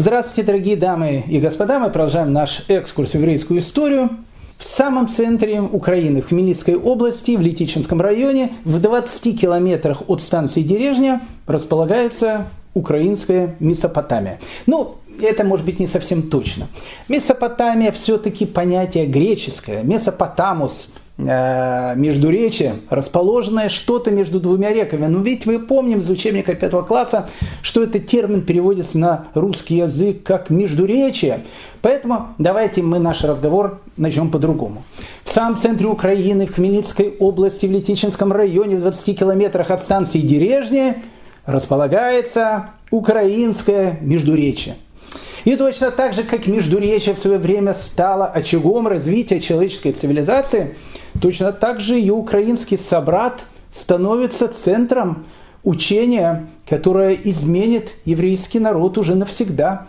Здравствуйте, дорогие дамы и господа. Мы продолжаем наш экскурс в еврейскую историю. В самом центре Украины, в Хмельницкой области, в Летичинском районе, в 20 километрах от станции Дережня, располагается украинская Месопотамия. Ну, это может быть не совсем точно. Месопотамия все-таки понятие греческое. Месопотамус – междуречие, расположенное что-то между двумя реками. Но ведь мы помним из учебника пятого класса, что этот термин переводится на русский язык как междуречие. Поэтому давайте мы наш разговор начнем по-другому. В самом центре Украины, в Хмельницкой области, в Летичинском районе, в 20 километрах от станции Дережня, располагается украинское междуречие. И точно так же, как Междуречие в свое время стало очагом развития человеческой цивилизации, точно так же и украинский собрат становится центром учения, которое изменит еврейский народ уже навсегда.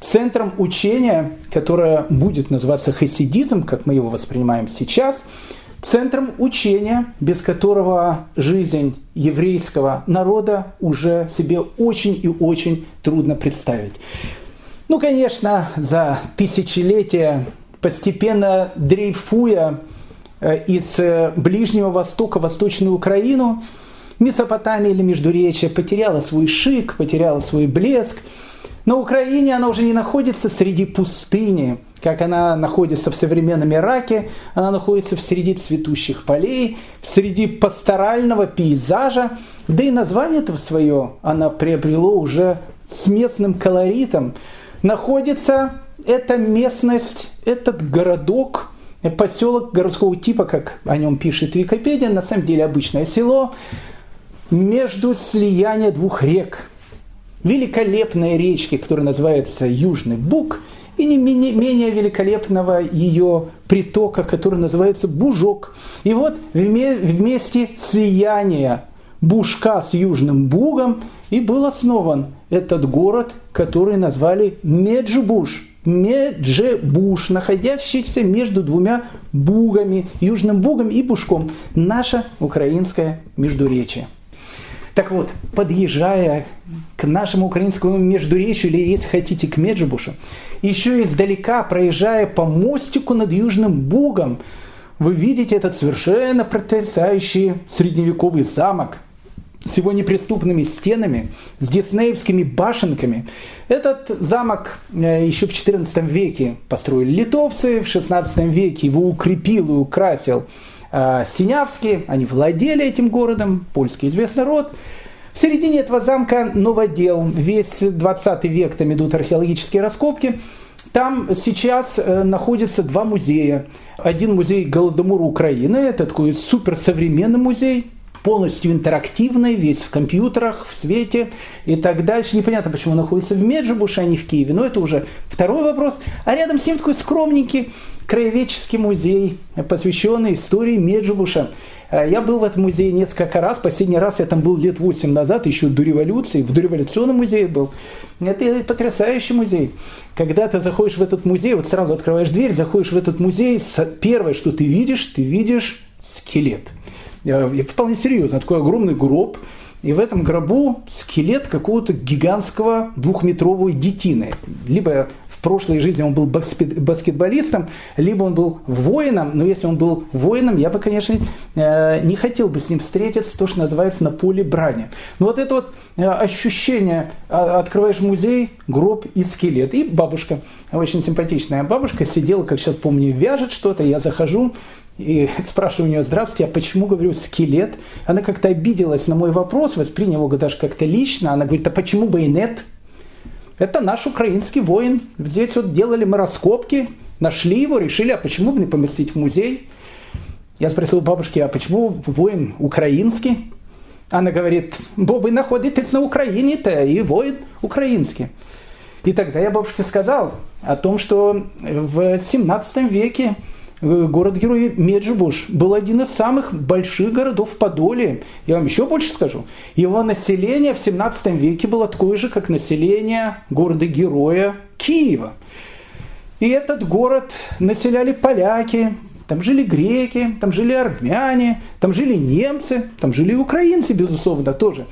Центром учения, которое будет называться хасидизм, как мы его воспринимаем сейчас, центром учения, без которого жизнь еврейского народа уже себе очень и очень трудно представить. Ну, конечно, за тысячелетия, постепенно дрейфуя из э, Ближнего Востока в Восточную Украину, Месопотамия или Междуречие потеряла свой шик, потеряла свой блеск. На Украине она уже не находится среди пустыни, как она находится в современном Ираке, она находится в среди цветущих полей, среди пасторального пейзажа, да и название этого свое она приобрело уже с местным колоритом, находится эта местность, этот городок, поселок городского типа, как о нем пишет Википедия, на самом деле обычное село, между слияния двух рек. Великолепной речки, которая называется Южный Буг, и не менее, менее великолепного ее притока, который называется Бужок. И вот вместе слияния Бушка с Южным Бугом и был основан этот город, который назвали Меджбуш. Меджебуш, находящийся между двумя бугами, Южным Бугом и Бушком. Наше украинское междуречие. Так вот, подъезжая к нашему украинскому междуречию, или, если хотите, к Меджибушу, еще издалека, проезжая по мостику над Южным Бугом, вы видите этот совершенно потрясающий средневековый замок, с его неприступными стенами, с диснеевскими башенками. Этот замок э, еще в XIV веке построили литовцы, в XVI веке его укрепил и украсил э, Синявский, они владели этим городом, польский известный род. В середине этого замка новодел, весь 20 век там идут археологические раскопки, там сейчас э, находятся два музея. Один музей Голодомора Украины, это такой суперсовременный музей, полностью интерактивный, весь в компьютерах, в свете и так дальше. Непонятно, почему он находится в Меджибуше, а не в Киеве, но это уже второй вопрос. А рядом с ним такой скромненький краеведческий музей, посвященный истории Меджибуша. Э, я был в этом музее несколько раз. Последний раз я там был лет 8 назад, еще до революции. В дореволюционном музее был. Это потрясающий музей. Когда ты заходишь в этот музей, вот сразу открываешь дверь, заходишь в этот музей, первое, что ты видишь, ты видишь скелет – вполне серьезно, такой огромный гроб, и в этом гробу скелет какого-то гигантского двухметрового детины. Либо в прошлой жизни он был баскетболистом, либо он был воином, но если он был воином, я бы, конечно, э, не хотел бы с ним встретиться, то, что называется, на поле брани. Но вот это вот э, ощущение, а, открываешь музей, гроб и скелет. И бабушка, очень симпатичная бабушка, сидела, как сейчас помню, вяжет что-то, я захожу, и спрашиваю у нее, здравствуйте, а почему, говорю, скелет? Она как-то обиделась на мой вопрос, восприняла его даже как-то лично. Она говорит, а почему бы и нет? Это наш украинский воин. Здесь вот делали мы раскопки, нашли его, решили, а почему бы не поместить в музей? Я спросил у бабушки, а почему воин украинский? Она говорит, бо вы находитесь на Украине-то, и воин украинский. И тогда я бабушке сказал о том, что в 17 веке город-герой Меджибуш был один из самых больших городов в Подоле. Я вам еще больше скажу. Его население в 17 веке было такое же, как население города-героя Киева. И этот город населяли поляки, там жили греки, там жили армяне, там жили немцы, там жили украинцы, безусловно, тоже.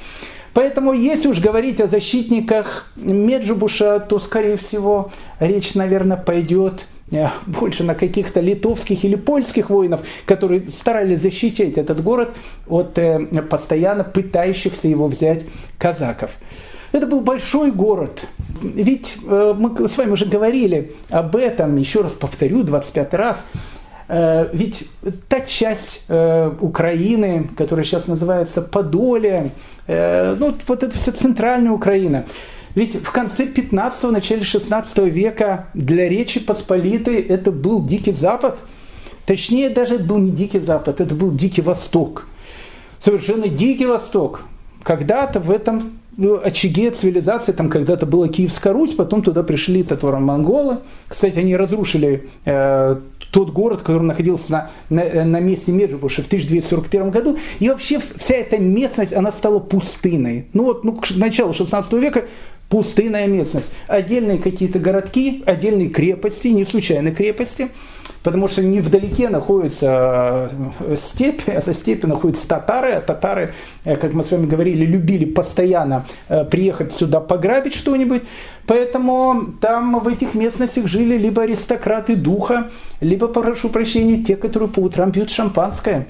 Поэтому, если уж говорить о защитниках Меджубуша, то, скорее всего, речь, наверное, пойдет э, больше на каких-то литовских или польских воинов, которые старались защитить этот город от э, постоянно пытающихся его взять казаков. Это был большой город. Ведь э, мы с вами уже говорили об этом, еще раз повторю, 25 раз. Э, ведь та часть э, Украины, которая сейчас называется Подоле, ну вот это вся центральная Украина, ведь в конце 15-го, начале 16 века для Речи Посполитой это был Дикий Запад. Точнее, даже это был не Дикий Запад, это был Дикий Восток. Совершенно Дикий Восток. Когда-то в этом ну, очаге цивилизации, там когда-то была Киевская Русь, потом туда пришли татаро-монголы. Кстати, они разрушили э, тот город, который находился на, на, на месте Меджибуша в 1241 году. И вообще вся эта местность, она стала пустыной. Ну вот ну, к началу 16 века пустынная местность. Отдельные какие-то городки, отдельные крепости, не случайно крепости, потому что невдалеке находится э, степь, а со степи находятся татары, а татары, э, как мы с вами говорили, любили постоянно э, приехать сюда пограбить что-нибудь, поэтому там в этих местностях жили либо аристократы духа, либо, прошу прощения, те, которые по утрам пьют шампанское.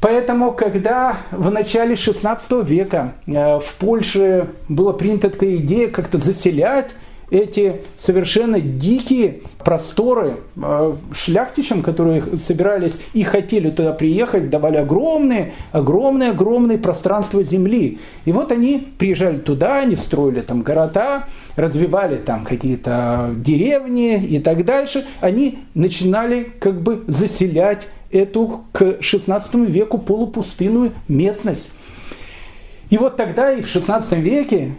Поэтому, когда в начале XVI века э, в Польше была принята такая идея как-то заселять эти совершенно дикие просторы э, шляхтичам, которые собирались и хотели туда приехать, давали огромные, огромные, огромные пространства земли. И вот они приезжали туда, они строили там города, развивали там какие-то деревни и так дальше. Они начинали как бы заселять эту к XVI веку полупустынную местность. И вот тогда и в XVI веке,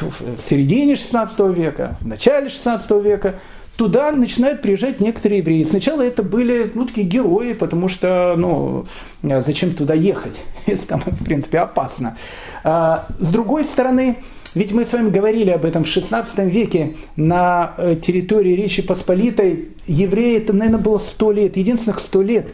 в середине XVI века, в начале XVI века, туда начинают приезжать некоторые евреи. Сначала это были ну, такие герои, потому что ну, зачем туда ехать, если там, в принципе, опасно. А, с другой стороны, ведь мы с вами говорили об этом в XVI веке на э, территории Речи Посполитой. Евреи, это, наверное, было сто лет, единственных сто лет,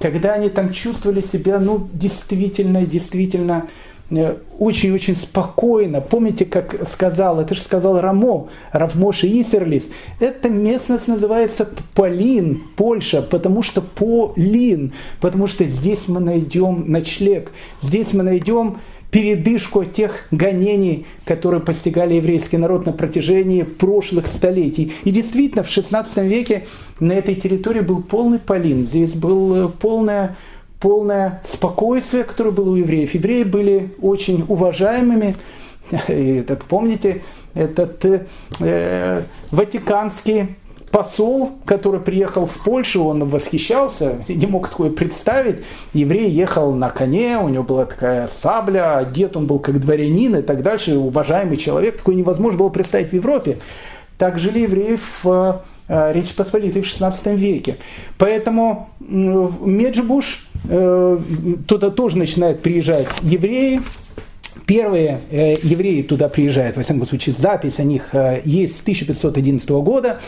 когда они там чувствовали себя, ну, действительно, действительно, очень-очень спокойно. Помните, как сказал, это же сказал Рамо, Равмоши Исерлис. Эта местность называется Полин, Польша, потому что Полин, потому что здесь мы найдем ночлег, здесь мы найдем передышку тех гонений, которые постигали еврейский народ на протяжении прошлых столетий. И действительно, в XVI веке на этой территории был полный полин, здесь было полное, полное спокойствие, которое было у евреев. Евреи были очень уважаемыми. И этот, помните, этот э, ватиканский посол, который приехал в Польшу, он восхищался, не мог такое представить. Еврей ехал на коне, у него была такая сабля, одет он был как дворянин и так дальше, уважаемый человек, такое невозможно было представить в Европе. Так жили евреи в э, Речи Посполитой в XVI веке. Поэтому Меджибуш, э, туда тоже начинают приезжать евреи, Первые э, евреи туда приезжают, во всяком случае, запись о них э, есть с 1511 года.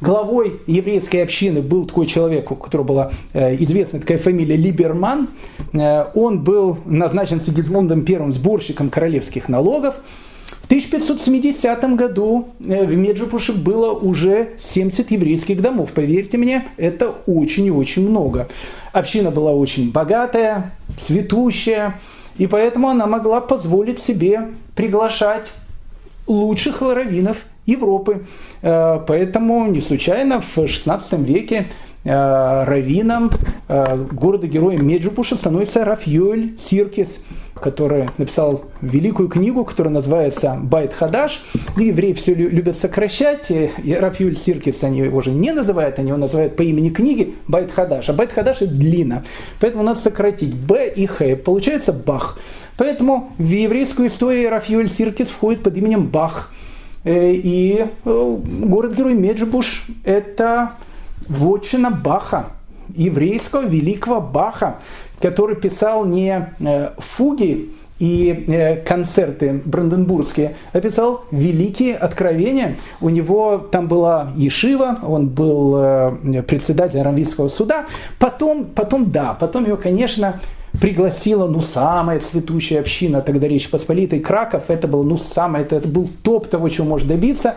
Главой еврейской общины был такой человек, у которого была э, известная такая фамилия Либерман. Э, он был назначен Сигизмундом I сборщиком королевских налогов. В 1570 году э, в Меджипуше было уже 70 еврейских домов. Поверьте мне, это очень и очень много. Община была очень богатая, цветущая, и поэтому она могла позволить себе приглашать лучших раввинов Европы. Э, поэтому не случайно в XVI веке раввином э, города-героем Меджупуша становится Рафьюэль Сиркис, который написал великую книгу, которая называется «Байт Хадаш». Евреи все любят сокращать, и рав Йоэль Сиркис они его уже не называют, они его называют по имени книги Байт Хадаш. А Байт Хадаш это длинно, поэтому надо сократить Б и Х. Получается Бах. Поэтому в еврейскую историю рав Йоэль Сиркис входит под именем Бах – Э, и э, город-герой Меджибож – это вотчина Баха, еврейского великого Баха, который писал не э, фуги и концерты бранденбургские, а писал великие откровения. У него там была Ешива, он был председателем Рамвийского суда. Потом, потом да, потом его, конечно, пригласила, ну, самая цветущая община тогда Речь Посполитой, Краков, это был, ну, самое, это, это был топ того, чего можно добиться.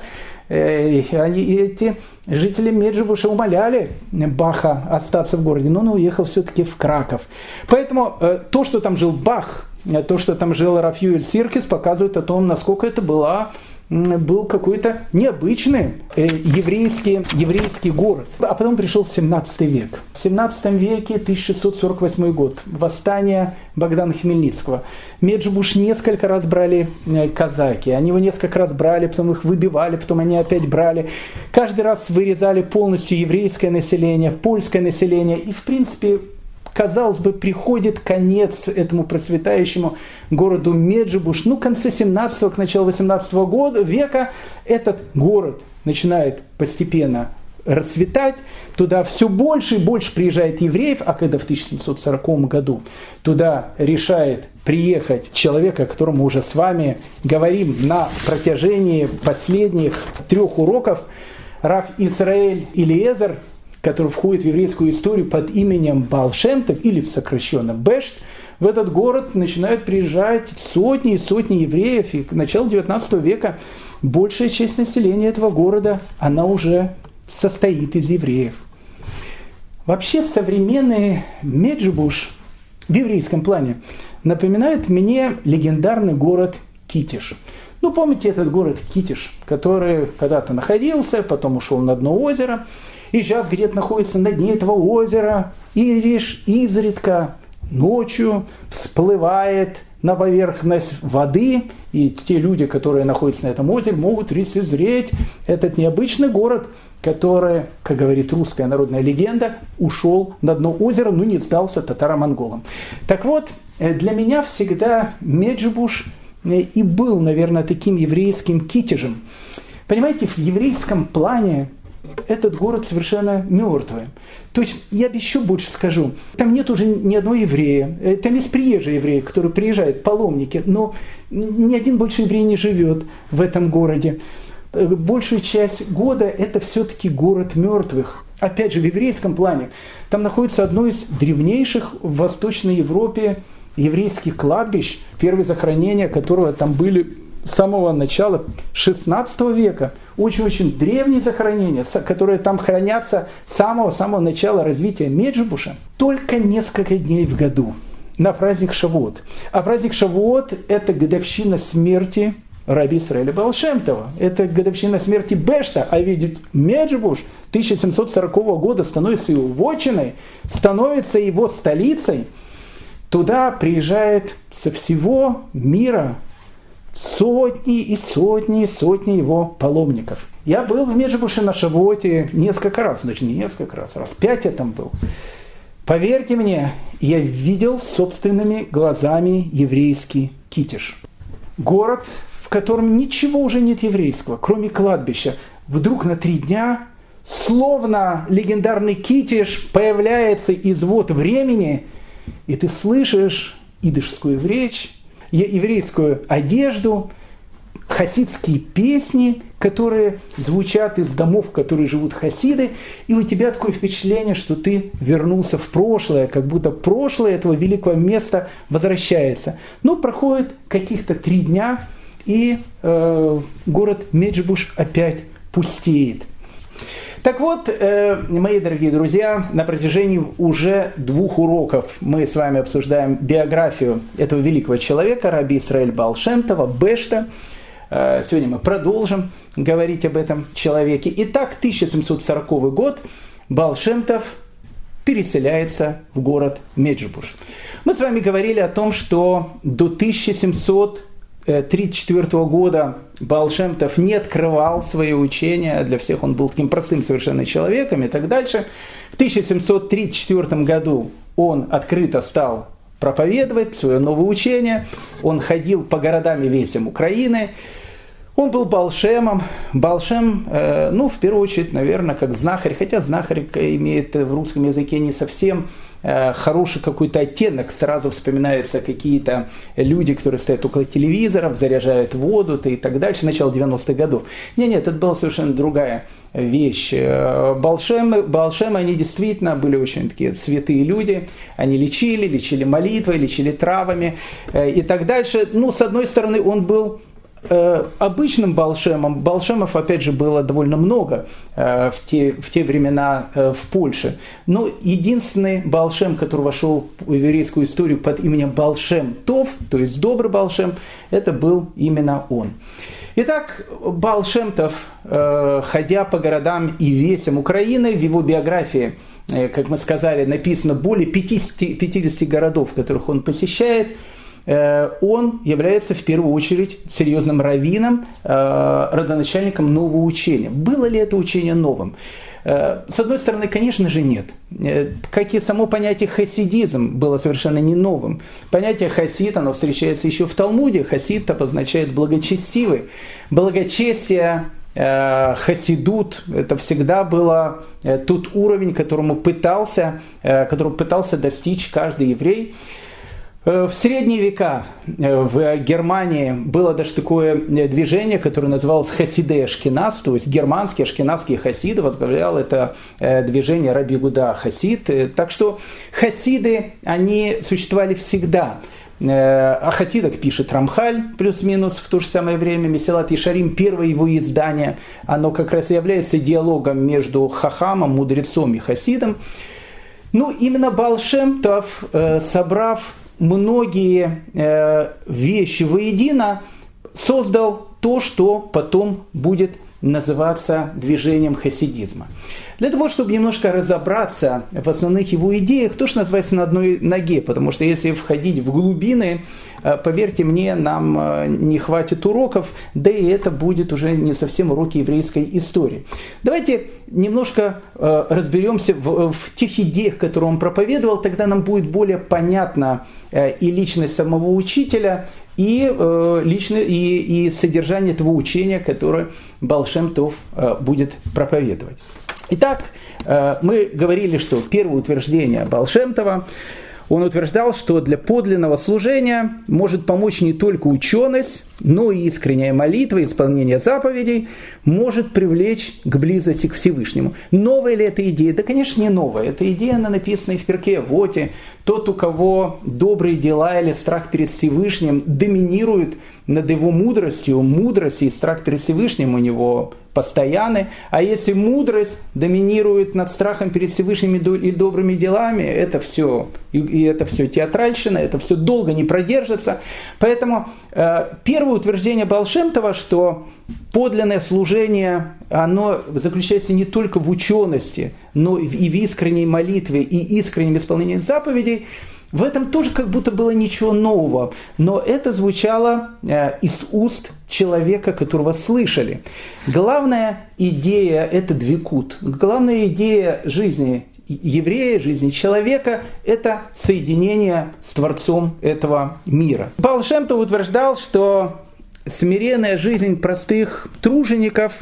Э, они, эти жители Меджибуша умоляли Баха остаться в городе, но он уехал все-таки в Краков. Поэтому э, то, что там жил Бах, э, то, что там жил Рафюэль Сиркис, показывает о том, насколько это была был какой-то необычный э, еврейский, еврейский город. А потом пришел 17 век. В 17 веке, 1648 год, восстание Богдана Хмельницкого. Меджибуш несколько раз брали э, казаки. Они его несколько раз брали, потом их выбивали, потом они опять брали. Каждый раз вырезали полностью еврейское население, польское население. И, в принципе, казалось бы, приходит конец этому процветающему городу Меджибуш. Ну, конце 17 к началу 18 года, века этот город начинает постепенно расцветать, туда все больше и больше приезжает евреев, а когда в 1740 году туда решает приехать человек, о котором мы уже с вами говорим на протяжении последних трех уроков, Раф Исраэль Илиезер, который входит в еврейскую историю под именем Балшемтов или сокращенно Бешт, в этот город начинают приезжать сотни и сотни евреев. И к началу 19 века большая часть населения этого города, она уже состоит из евреев. Вообще современный Меджибуш в еврейском плане напоминает мне легендарный город Китиш. Ну, помните этот город Китиш, который когда-то находился, потом ушел на дно озера – и сейчас где-то находится на дне этого озера, и лишь изредка ночью всплывает на поверхность воды, и те люди, которые находятся на этом озере, могут лицезреть этот необычный город, который, как говорит русская народная легенда, ушел на дно озера, но не сдался татаро-монголам. Так вот, э, для меня всегда Меджибуш э, и был, наверное, таким еврейским китежем. Понимаете, в еврейском плане этот город совершенно мертвый. То есть я еще больше скажу, там нет уже ни одного еврея, э, там есть приезжие евреи, которые приезжают, паломники, но ни один больше еврей не живет в этом городе. Э, большую часть года это все-таки город мертвых. Опять же, в еврейском плане. Там находится одно из древнейших в Восточной Европе еврейских кладбищ, первые захоронения которого там были с самого начала 16 века. Очень-очень древние захоронения, которые там хранятся с самого-самого начала развития Меджибуша. Только несколько дней в году на праздник Шавуот. А праздник Шавуот – это годовщина смерти Раби Исраэля Балшемтова. Это годовщина смерти Бешта, а ведь Меджибуш 1740 года становится его вотчиной, становится его столицей. Туда приезжает со всего мира сотни и сотни и сотни его паломников. Я был в Меджибуше на Шавоте несколько раз, значит не несколько раз, раз пять я там был. Поверьте мне, я видел собственными глазами еврейский Китиш. Город, в котором ничего уже нет еврейского, кроме кладбища. Вдруг на три дня, словно легендарный Китиш, появляется из вот времени, и ты слышишь идышскую речь, еврейскую одежду, хасидские песни, которые звучат из домов, в которых живут хасиды, и у тебя такое впечатление, что ты вернулся в прошлое, как будто прошлое этого великого места возвращается. Но ну, проходит каких-то три дня, и э, город Меджибуш опять пустеет. Так вот, э, мои дорогие друзья, на протяжении уже двух уроков мы с вами обсуждаем биографию этого великого человека, Раби Исраэль Балшемтова, Бешта. Э, сегодня мы продолжим говорить об этом человеке. Итак, 1740 год, Балшемтов переселяется в город Меджибуш. Мы с вами говорили о том, что до 1700 1934 года Балшемтов не открывал свои учения, для всех он был таким простым совершенно человеком и так дальше. В 1734 году он открыто стал проповедовать свое новое учение, он ходил по городам и весям Украины, Он был Балшемом. Балшем, э, ну, в первую очередь, наверное, как знахарь, хотя знахарь имеет в русском языке не совсем э, хороший какой-то оттенок, сразу вспоминаются какие-то люди, которые стоят около телевизоров, заряжают воду и так дальше, начало 90-х годов. Нет, нет, это была совершенно другая вещь. Э, Балшемы, Балшемы, они действительно были очень такие святые люди. Они лечили, лечили молитвой, лечили травами и так дальше. Ну, с одной стороны, он был Э, обычным балшемом, балшемов, опять же, было довольно много э, в, те, в те времена э, в Польше. Но единственный балшем, который вошел в еврейскую историю под именем Балшем Тов, то есть добрый балшем, это был именно он. Итак, Балшемтов, ходя по городам и весям Украины, в его биографии, как мы сказали, написано более 50, 50 городов, которых он посещает – он является в первую очередь серьезным раввином, э, родоначальником нового учения. Было ли это учение новым? Э, с одной стороны, конечно же, нет. Как и само понятие хасидизм было совершенно не новым. Понятие хасид, оно встречается еще в Талмуде. Хасид обозначает благочестивый. Благочестие хасидут, это всегда было тот уровень, которому пытался, которого пытался достичь каждый еврей. Э, в средние века э, в Германии было даже такое э, движение, которое называлось Хасиде Ашкеназ, то есть германские ашкеназские хасиды, возглавлял это движение Раби Гуда Хасид. Так что хасиды, они существовали всегда. О хасидах пишет Рамхаль, плюс-минус, в то же самое время Месилат Ишарим, первое его издание, оно как раз является диалогом между хахамом, мудрецом и хасидом. Ну, именно Балшемтов, собрав многие э, вещи воедино, создал то, что потом будет называться движением хасидизма. Для того, чтобы немножко разобраться в основных его идеях, то, называется на одной ноге, потому что если входить в глубины, э, поверьте мне, нам э, не хватит уроков, да и это будет уже не совсем уроки еврейской истории. Давайте немножко э, разберемся в, в тех идеях, которые он проповедовал, тогда нам будет более понятна и личность самого учителя, и, э, лично, и, и содержание этого учения, которое Балшем Тов э, будет проповедовать. Итак, э, мы говорили, что первое утверждение Балшемтова он утверждал, что для подлинного служения может помочь не только ученость, но и искренняя молитва, исполнение заповедей может привлечь к близости к Всевышнему. Новая ли эта идея? Да, конечно, не новая. Эта идея, она написана и в перке Воте. Тот, у кого добрые дела или страх перед Всевышним доминирует над его мудростью, мудрость и страх перед Всевышним у него постоянны. А если мудрость доминирует над страхом перед Всевышними и добрыми делами, это все, и это все театральщина, это все долго не продержится. Поэтому э, первое утверждение Балшемтова, что подлинное служение, оно заключается не только в учености, но и в искренней молитве и искреннем исполнении заповедей, в этом тоже как будто было ничего нового, но это звучало э, из уст человека, которого слышали. Главная идея – это двикут. Главная идея жизни еврея, жизни человека – это соединение с Творцом этого мира. Балшемтов утверждал, что смиренная жизнь простых тружеников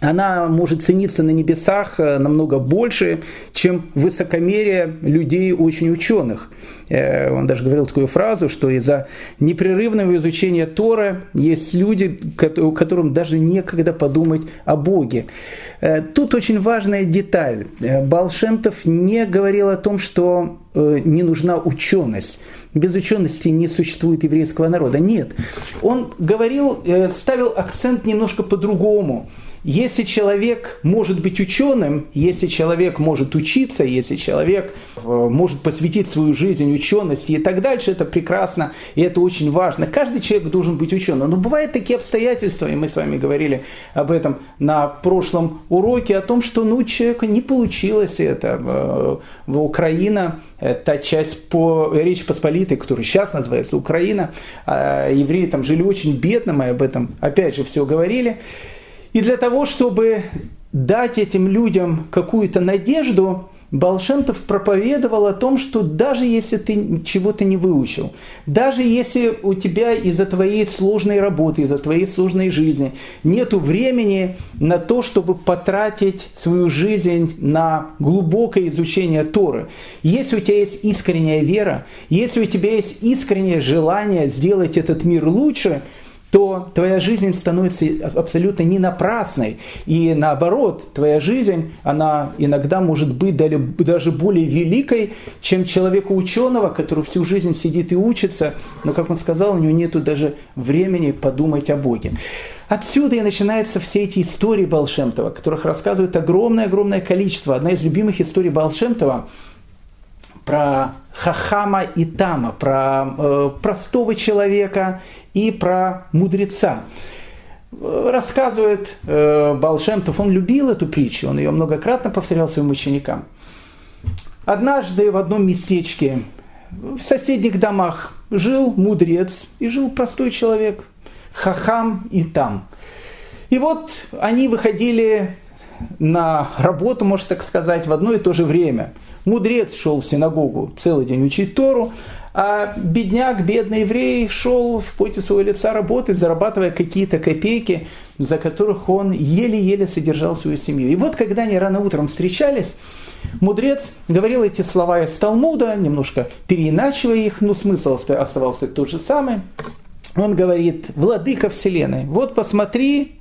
она может цениться на небесах э, намного больше, чем высокомерие людей очень ученых. Э, он даже говорил такую фразу, что из-за непрерывного изучения Тора есть люди, которым даже некогда подумать о Боге. Э, тут очень важная деталь. Балшемтов не говорил о том, что не нужна ученость. Без учености не существует еврейского народа. Нет. Он говорил, ставил акцент немножко по-другому – если человек может быть ученым, если человек может учиться, если человек э, может посвятить свою жизнь учености и так дальше, это прекрасно и это очень важно. Каждый человек должен быть ученым. Но бывают такие обстоятельства, и мы с вами говорили об этом на прошлом уроке, о том, что ну, человека не получилось это. Э, Украина, та часть по Речь Посполитой, которая сейчас называется Украина, евреи там жили очень бедно, мы об этом опять же все говорили. И для того, чтобы дать этим людям какую-то надежду, Балшемтов проповедовал о том, что даже если ты чего-то не выучил, даже если у тебя из-за твоей сложной работы, из-за твоей сложной жизни нет времени на то, чтобы потратить свою жизнь на глубокое изучение Торы, если у тебя есть искренняя вера, если у тебя есть искреннее желание сделать этот мир лучше – то твоя жизнь становится абсолютно не напрасной. И наоборот, твоя жизнь, она иногда может быть даже более великой, чем человека ученого, который всю жизнь сидит и учится, но, как он сказал, у него нет даже времени подумать о Боге. Отсюда и начинаются все эти истории Балшемтова, которых рассказывает огромное-огромное количество. Одна из любимых историй Балшемтова про Хахама и Тама, про э, простого человека и про мудреца. Рассказывает э, Балшемтов, он любил эту притчу, он ее многократно повторял своим ученикам. Однажды в одном местечке, в соседних домах, жил мудрец и жил простой человек, хахам и там. И вот они выходили на работу, можно так сказать, в одно и то же время. Мудрец шел в синагогу целый день учить Тору, а бедняк, бедный еврей шел в поте своего лица работать, зарабатывая какие-то копейки, за которых он еле-еле содержал свою семью. И вот когда они рано утром встречались, мудрец говорил эти слова из Талмуда, немножко переиначивая их, но смысл оставался тот же самый. Он говорит, владыка вселенной, вот посмотри,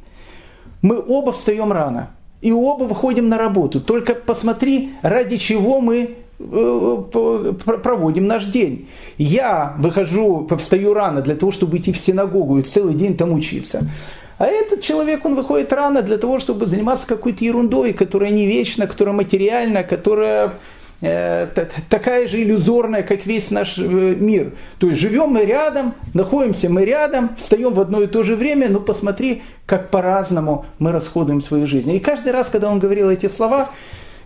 мы оба встаем рано, и оба выходим на работу. Только посмотри, ради чего мы Э, проводим наш день. Я выхожу, встаю рано для того, чтобы идти в синагогу и целый день там учиться. А этот человек, он выходит рано для того, чтобы заниматься какой-то ерундой, которая не вечна, которая материальна, которая такая же иллюзорная, как весь наш э, мир. То есть живем мы рядом, находимся мы рядом, встаем в одно и то же время, но посмотри, как по-разному мы расходуем свою жизнь. И каждый раз, когда он говорил эти слова,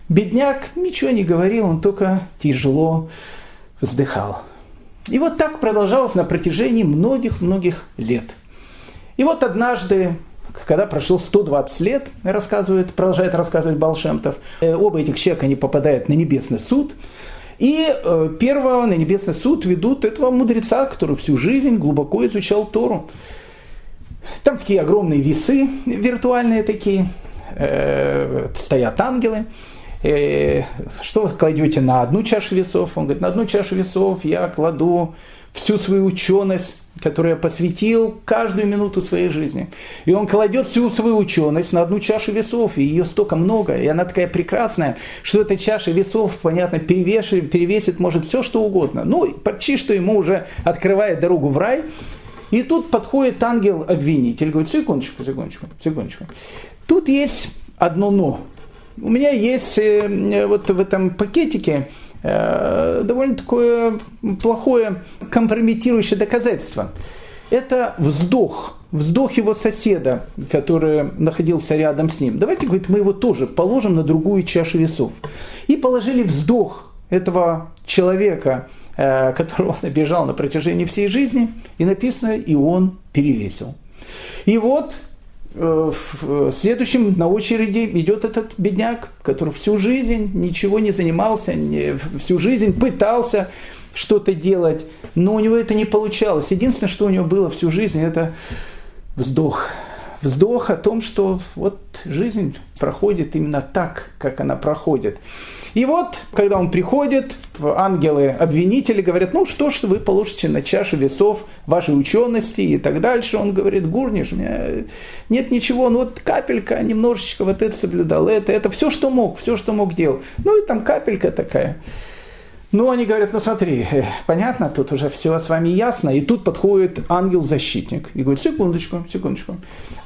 Бедняк ничего не говорил, он только тяжело вздыхал. И вот так продолжалось на протяжении многих-многих лет. И вот однажды, когда прошло 120 лет, рассказывает, продолжает рассказывать Балшемтов, э, оба этих человека они попадают на небесный суд, и э, первого на небесный суд ведут этого мудреца, который всю жизнь глубоко изучал Тору. Там такие огромные весы виртуальные такие, э, стоят ангелы что вы кладете на одну чашу весов? Он говорит, на одну чашу весов я кладу всю свою ученость, которую я посвятил каждую минуту своей жизни. И он кладет всю свою ученость на одну чашу весов, и ее столько много, и она такая прекрасная, что эта чаша весов, понятно, перевешит, перевесит может все, что угодно. Ну, почти что ему уже открывает дорогу в рай, и тут подходит ангел-обвинитель, говорит, секундочку, секундочку, секундочку. Тут есть одно «но». У меня есть э, вот в этом пакетике довольно такое плохое компрометирующее доказательство. Это вздох, вздох его соседа, который находился рядом с ним. Давайте, говорит, мы его тоже положим на другую чашу весов. И положили вздох этого человека, э, которого он обижал на протяжении всей жизни, и написано, и он перевесил. И вот Э, следующим на очереди идет этот бедняк, который всю жизнь ничего не занимался, всю жизнь пытался что-то делать, но у него это не получалось. Единственное, что у него было всю жизнь, это вздох. Вздох о том, что вот жизнь проходит именно так, как она проходит. И вот, когда он приходит, ангелы-обвинители говорят, ну что ж вы положите на чашу весов вашей учености и так дальше. Он говорит, Гурниш, у меня нет ничего, ну вот капелька, немножечко вот это соблюдал, это, это все, что мог, все, что мог делать. Ну и там капелька такая. Ну, они говорят, ну смотри, э, понятно, тут уже все с вами ясно. И тут подходит ангел-защитник и говорит, секундочку, секундочку.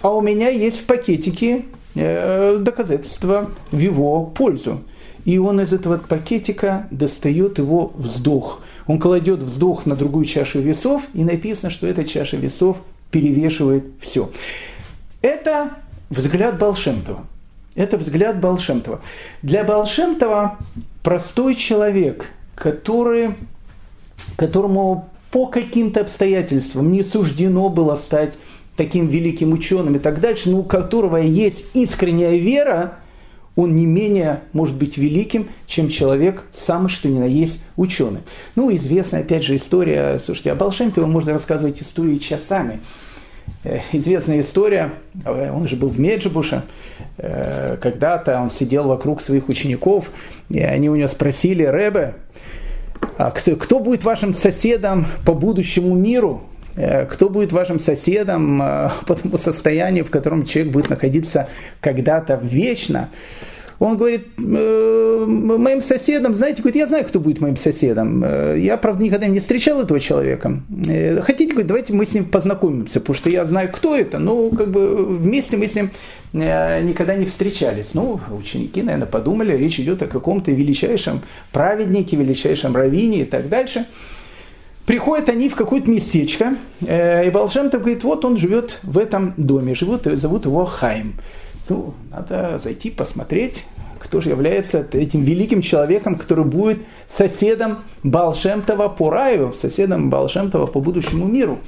А у меня есть в пакетике э, доказательства в его пользу и он из этого пакетика достает его вздох. Он кладет вздох на другую чашу весов, и написано, что эта чаша весов перевешивает все. Это взгляд Балшемтова. Это взгляд Балшемтова. Для Балшемтова простой человек, который, которому по каким-то обстоятельствам не суждено было стать таким великим ученым и так дальше, но у которого есть искренняя вера, он не менее может быть великим, чем человек самый что ни на есть ученый. Ну, известная, опять же, история, слушайте, о Балшемтове можно рассказывать истории часами. Э, известная история, э, он же был в Меджибуше, э, когда-то он сидел вокруг своих учеников, и они у него спросили, Рэбе, а кто будет вашим соседом по будущему миру? Кто будет вашим соседом по тому состоянию, в котором человек будет находиться когда-то вечно? Он говорит, «Э, моим соседом, знаете, говорит, я знаю, кто будет моим соседом. Э, я, правда, никогда не встречал этого человека. Э, хотите, говорит, давайте мы с ним познакомимся, потому что я знаю, кто это, но как бы вместе мы с ним никогда не встречались. Ну, ученики, наверное, подумали, речь идет о каком-то величайшем праведнике, величайшем раввине и так дальше. Приходят они в какое-то местечко, и Балшемтов говорит, вот он живет в этом доме, живут, зовут его Хайм ну, надо зайти посмотреть, кто же является этим великим человеком, который будет соседом Балшемтова по раю, соседом Балшемтова по будущему миру.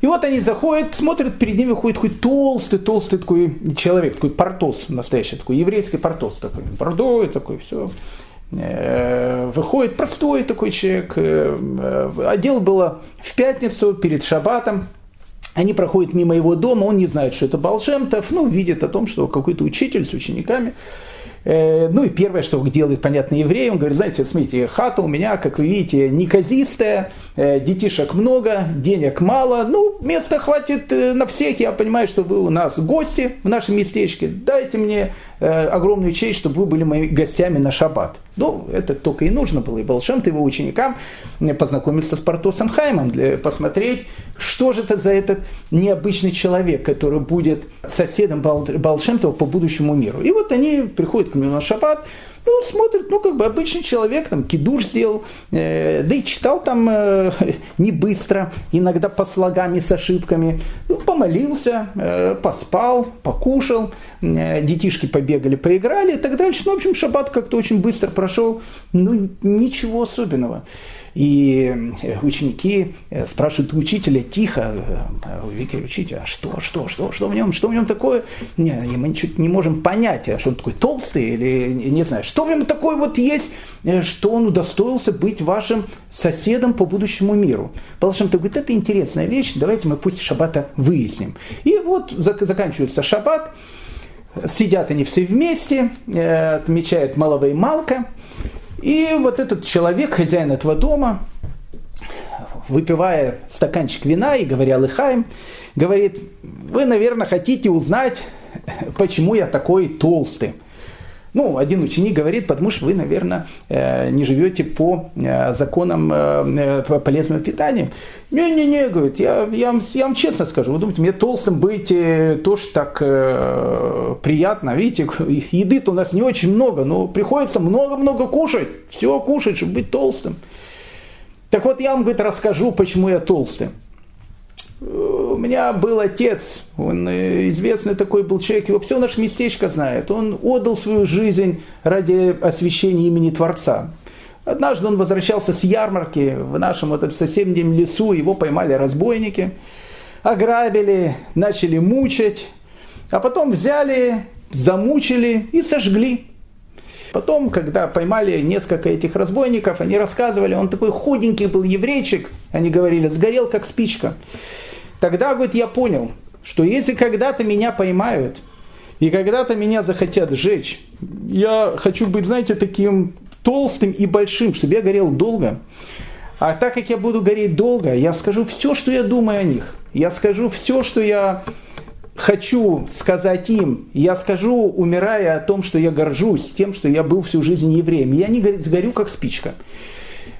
И вот они заходят, смотрят, перед ними ходит такой толстый, толстый такой человек, такой портос настоящий, такой еврейский портос такой, бордовый такой, все. Э, выходит простой такой человек, э, одел было в пятницу перед шабатом, они проходят мимо его дома, он не знает, что это Балшемтов, ну, видит о том, что какой-то учитель с учениками. Э, ну и первое, что делает, понятно, еврей, он говорит, знаете, смотрите, хата у меня, как вы видите, неказистая, э, детишек много, денег мало, ну, места хватит э, на всех, я понимаю, что вы у нас гости в нашем местечке, дайте мне огромную честь, чтобы вы были моими гостями на шаббат. Ну, это только и нужно было. И Балшемт его ученикам познакомиться с Портосом Хаймом, для, посмотреть, что же это за этот необычный человек, который будет соседом Балшемтова по будущему миру. И вот они приходят к нему на шаббат, ну, смотрит, ну, как бы обычный человек, там, кидуш сделал, э, да и читал там э, не быстро, иногда по слогам и с ошибками. Ну, помолился, э, поспал, покушал, э, детишки побегали, поиграли и так дальше. Ну, в общем, шаббат как-то очень быстро прошел, ну, ничего особенного. И э, ученики э, спрашивают учителя тихо, э, Виктор учитель, а что, что, что, что в нем, что в нем такое? Не, мы ничего не можем понять, а что он такой толстый или не знаю, что в нем такое вот есть, что он удостоился быть вашим соседом по будущему миру. Что говорит, это интересная вещь, давайте мы пусть шаббата выясним. И вот заканчивается шаббат, сидят они все вместе, отмечает Малова и Малка, и вот этот человек, хозяин этого дома, выпивая стаканчик вина и говоря лыхаем, говорит, вы, наверное, хотите узнать, почему я такой толстый. Ну, один ученик говорит, потому что вы, наверное, э, не живете по э, законам э, полезного питания. Не-не-не, говорит, я, я, вам, я вам честно скажу, вы думаете, мне толстым быть тоже так приятно, видите, еды-то у нас не очень много, но приходится много-много кушать, все кушать, чтобы быть толстым. Так вот, я вам, говорит, расскажу, почему я толстый меня был отец, он э, известный такой был человек, его все наше местечко знает. Он отдал свою жизнь ради освящения имени Творца. Однажды он возвращался с ярмарки в нашем вот соседнем лесу, его поймали разбойники, ограбили, начали мучить, а потом взяли, замучили и сожгли. Потом, когда поймали несколько этих разбойников, они рассказывали, он такой худенький был еврейчик, они говорили, сгорел как спичка. Тогда, говорит, я понял, что если когда-то меня поймают, и когда-то меня захотят сжечь, я хочу быть, знаете, таким толстым и большим, чтобы я горел долго. А так как я буду гореть долго, я скажу все, что я думаю о них. Я скажу все, что я хочу сказать им. Я скажу, умирая, о том, что я горжусь тем, что я был всю жизнь евреем. Я не сгорю, как спичка.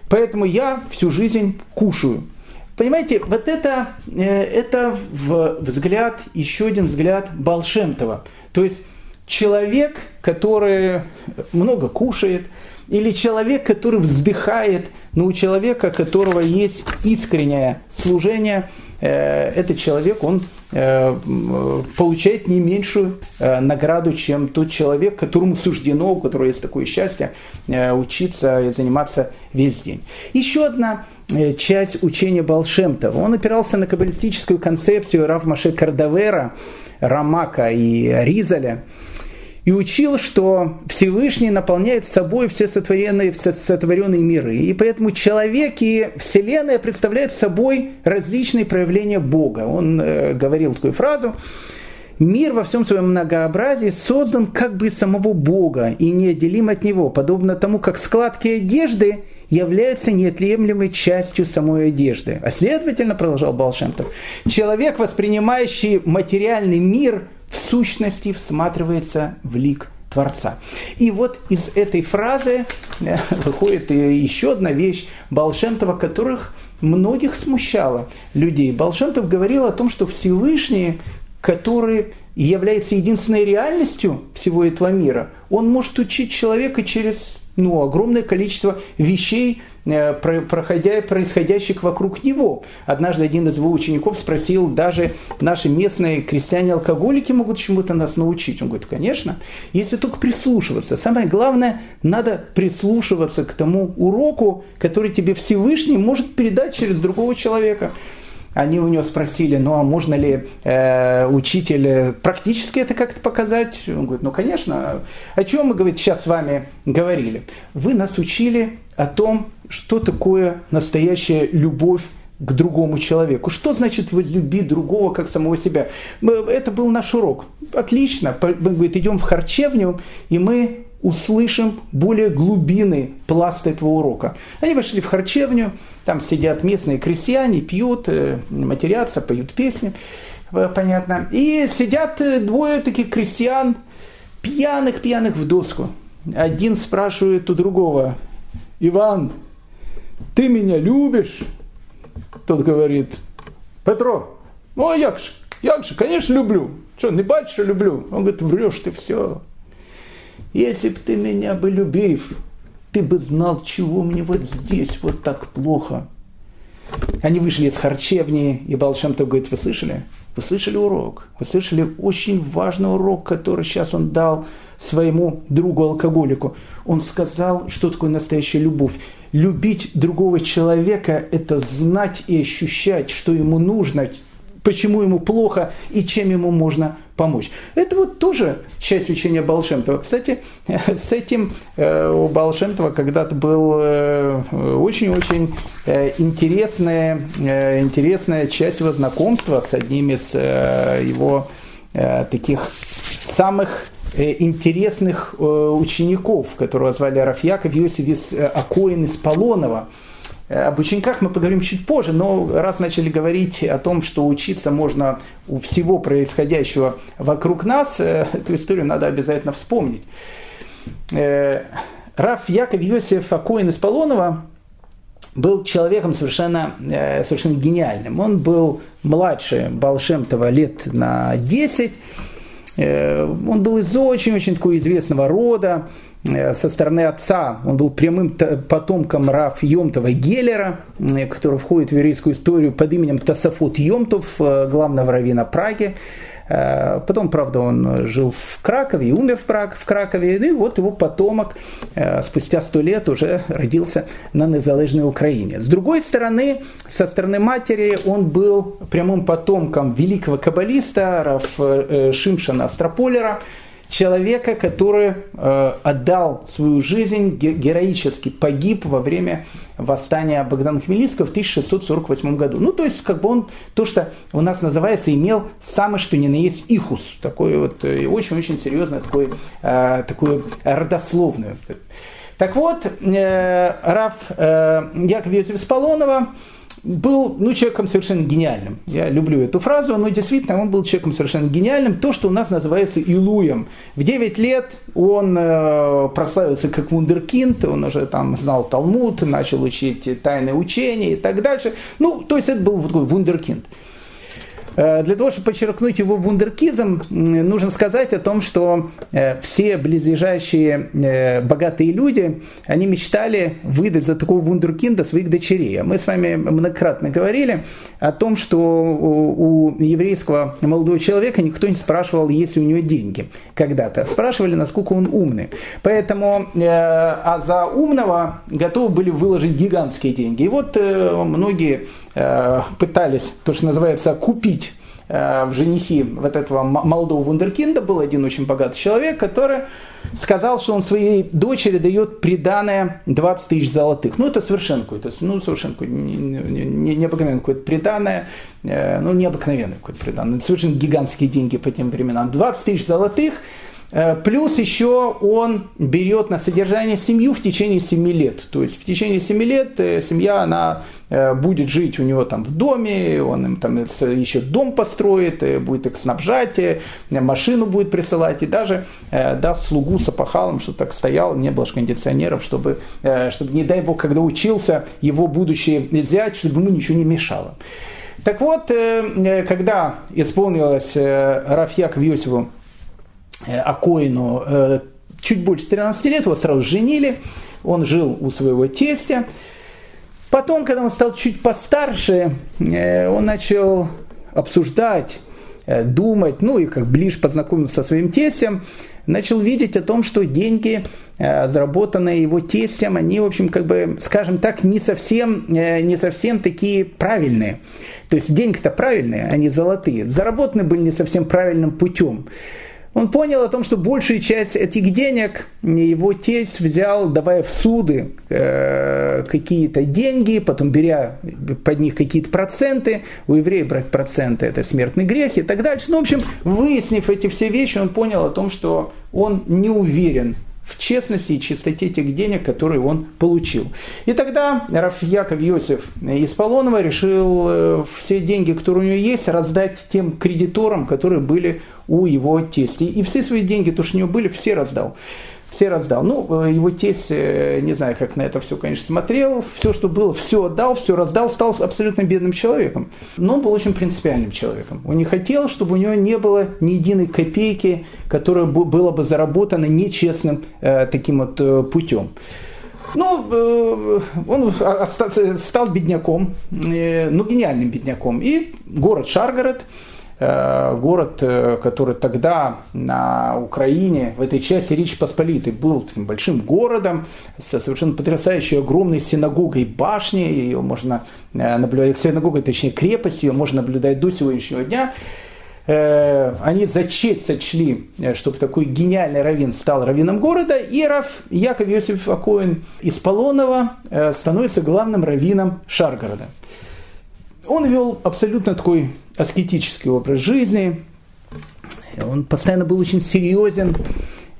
Поэтому я всю жизнь кушаю. Понимаете, вот это, э, это взгляд, еще один взгляд Балшемтова. То есть человек, который много кушает, или человек, который вздыхает, но у человека, которого есть искреннее служение, э, этот человек, он э, получает не меньшую награду, чем тот человек, которому суждено, у которого есть такое счастье, учиться и заниматься весь день. Еще одна часть учения Балшемтова. Он опирался на каббалистическую концепцию Рав Маше Кардавера, Рамака и Ризаля. и учил, что Всевышний наполняет собой все сотворенные, все сотворенные миры. И поэтому человек и Вселенная представляют собой различные проявления Бога. Он э, говорил такую фразу. Мир во всем своем многообразии создан как бы самого Бога и неотделим от Него, подобно тому, как складки одежды являются неотъемлемой частью самой одежды. А следовательно, продолжал Балшемтов, человек, воспринимающий материальный мир – в сущности всматривается в лик Творца. И вот из этой фразы э, выходит еще одна вещь Балшемтова, которых многих смущала людей. Балшемтов говорил о том, что Всевышний, который является единственной реальностью всего этого мира, он может учить человека через ну, огромное количество вещей, Э, проходя, происходящих вокруг него. Однажды один из его учеников спросил, даже наши местные крестьяне-алкоголики могут чему-то нас научить? Он говорит, конечно, если только прислушиваться. Самое главное, надо прислушиваться к тому уроку, который тебе Всевышний может передать через другого человека они у него спросили, ну а можно ли э, учитель практически это как-то показать? Он говорит, ну конечно. О чем мы, говорит, сейчас с вами говорили? Вы нас учили о том, что такое настоящая любовь к другому человеку. Что значит возлюби другого, как самого себя? Это был наш урок. Отлично. Мы, говорит, идем в харчевню, и мы услышим более глубины пласт этого урока. Они вошли в харчевню, там сидят местные крестьяне, пьют, э, матерятся, поют песни, э, понятно. И сидят э, двое таких крестьян, пьяных-пьяных в доску. Один спрашивает у другого, Иван, ты меня любишь? Тот говорит, Петро, ну а як же, як же, конечно люблю. Что, не бачишь, люблю? Он говорит, врешь ты все. Если бы ты меня бы любив, ты бы знал, чего мне вот здесь вот так плохо. Они вышли из харчевни, и Балшемтов говорит, вы слышали? Вы слышали урок? Вы слышали очень важный урок, который сейчас он дал своему другу-алкоголику? Он сказал, что такое настоящая любовь. Любить другого человека – это знать и ощущать, что ему нужно, почему ему плохо и чем ему можно помочь. Это вот тоже часть учения Балшемтова. Кстати, с этим э, у Балшемтова когда-то был э, очень-очень э, интересная, интересная часть его знакомства с одним из его таких самых интересных учеников, которого звали Рафьяков Иосиф из Акоин из Полонова – об учениках мы поговорим чуть позже, но раз начали говорить о том, что учиться можно у всего происходящего вокруг нас, э, эту историю надо обязательно вспомнить. Э, Раф Яков Йосиф Акоин из Полонова был человеком совершенно, совершенно гениальным. Он был младше Балшемтова лет на 10. Он был из очень-очень такого известного рода. Э, со стороны отца, он был прямым потомком Раф Йомтова Геллера, который входит в еврейскую историю под именем Тософот Йомтов, э, главного раввина Праги. Э, потом, правда, он жил в Кракове и умер в, Праг, в Кракове. И вот его потомок спустя сто лет уже родился на незалежной Украине. С другой стороны, со стороны матери он был прямым потомком великого каббалиста Раф Шимшана Астрополера, человека, который э, отдал свою жизнь, героически погиб во время восстания Богдана Хмельницкого в 1648 году. Ну, то есть, как бы он, то, что у нас называется, имел самый что ни на есть ихус, такой вот э, очень-очень серьезный, такой, э, такую родословную. Так вот, э, Раф Яков Йосиф Спалонова, был ну, человеком совершенно гениальным. Я люблю эту фразу, но действительно он был человеком совершенно гениальным. То, что у нас называется Илуем. В 9 лет он э, прославился как вундеркинд, он уже там знал Талмуд, начал учить тайные учения и так дальше. Ну, то есть это был такой вундеркинд. Э, для того, чтобы подчеркнуть его вундеркизм, нужно сказать о том, что э, все близлежащие э, богатые люди, они мечтали выдать за такого вундеркинда своих дочерей. А мы с вами многократно говорили о том, что у еврейского молодого человека никто не спрашивал, есть ли у него деньги когда-то. Спрашивали, насколько он умный. Поэтому, а за умного готовы были выложить гигантские деньги. И вот многие пытались, то, что называется, купить в женихи вот этого молодого вундеркинда был один очень богатый человек, который сказал, что он своей дочери дает приданное 20 тысяч золотых. Ну, это совершенно какое-то, ну, совершенно какое-то необыкновенное какое-то приданное, ну, необыкновенное какое-то приданное. Совершенно гигантские деньги по тем временам. 20 тысяч золотых – Э, плюс еще он берет на содержание семью в течение 7 лет. То есть в течение 7 лет э, семья она э, будет жить у него там в доме, он им там еще дом построит, будет их снабжать, машину будет присылать и даже даст слугу с опахалом, чтобы так стоял, не было кондиционеров, чтобы, чтобы, не дай бог, когда учился его будущий зять, чтобы ему ничего не мешало. Так вот, когда исполнилось Раф Яков Йосифу Э, Акоину э, чуть больше 13 лет, его сразу женили, он жил у своего тестя. Потом, когда он стал чуть постарше, э, он начал обсуждать, думать, ну и как ближе познакомился со своим тестем, начал видеть о том, что деньги, заработанные его тестем, они, в общем, как бы, скажем так, не совсем, не совсем такие правильные. То есть деньги-то правильные, они золотые. Заработаны были не совсем правильным путем он понял о том, что большую часть этих денег его тесть взял, давая в суды э, какие-то деньги, потом беря под них какие-то проценты. У евреев брать проценты – это смертный грех и так дальше. Ну, в общем, выяснив эти все вещи, он понял о том, что он не уверен в честности и чистоте тех денег, которые он получил. И тогда Раф Яков Йосиф из Полонова решил э, все деньги, которые у него есть, раздать тем кредиторам, которые были у его тестя. И все свои деньги, то, что у него были, все раздал все раздал. Ну, э, его тесть, э, не знаю, как на это все, конечно, смотрел, все, что было, все отдал, все раздал, стал абсолютно бедным человеком. Но он был очень принципиальным человеком. Он не хотел, чтобы у него не было ни единой копейки, которая была бы заработана нечестным э, таким вот путем. Ну, он стал бедняком, ну, гениальным бедняком. И город Шаргород – город, э, который тогда на Украине, в этой части Речи Посполитой, был большим городом, со совершенно потрясающей огромной синагогой башни, ее можно э, наблюдать, синагогой, точнее крепостью, ее можно наблюдать до сегодняшнего дня. Они за честь сочли, чтобы такой гениальный раввин стал раввином города, и Раф Яков Иосиф Акоин из Полонова становится главным раввином Шаргорода. Он вел абсолютно такой аскетический образ жизни. Он постоянно был очень серьезен.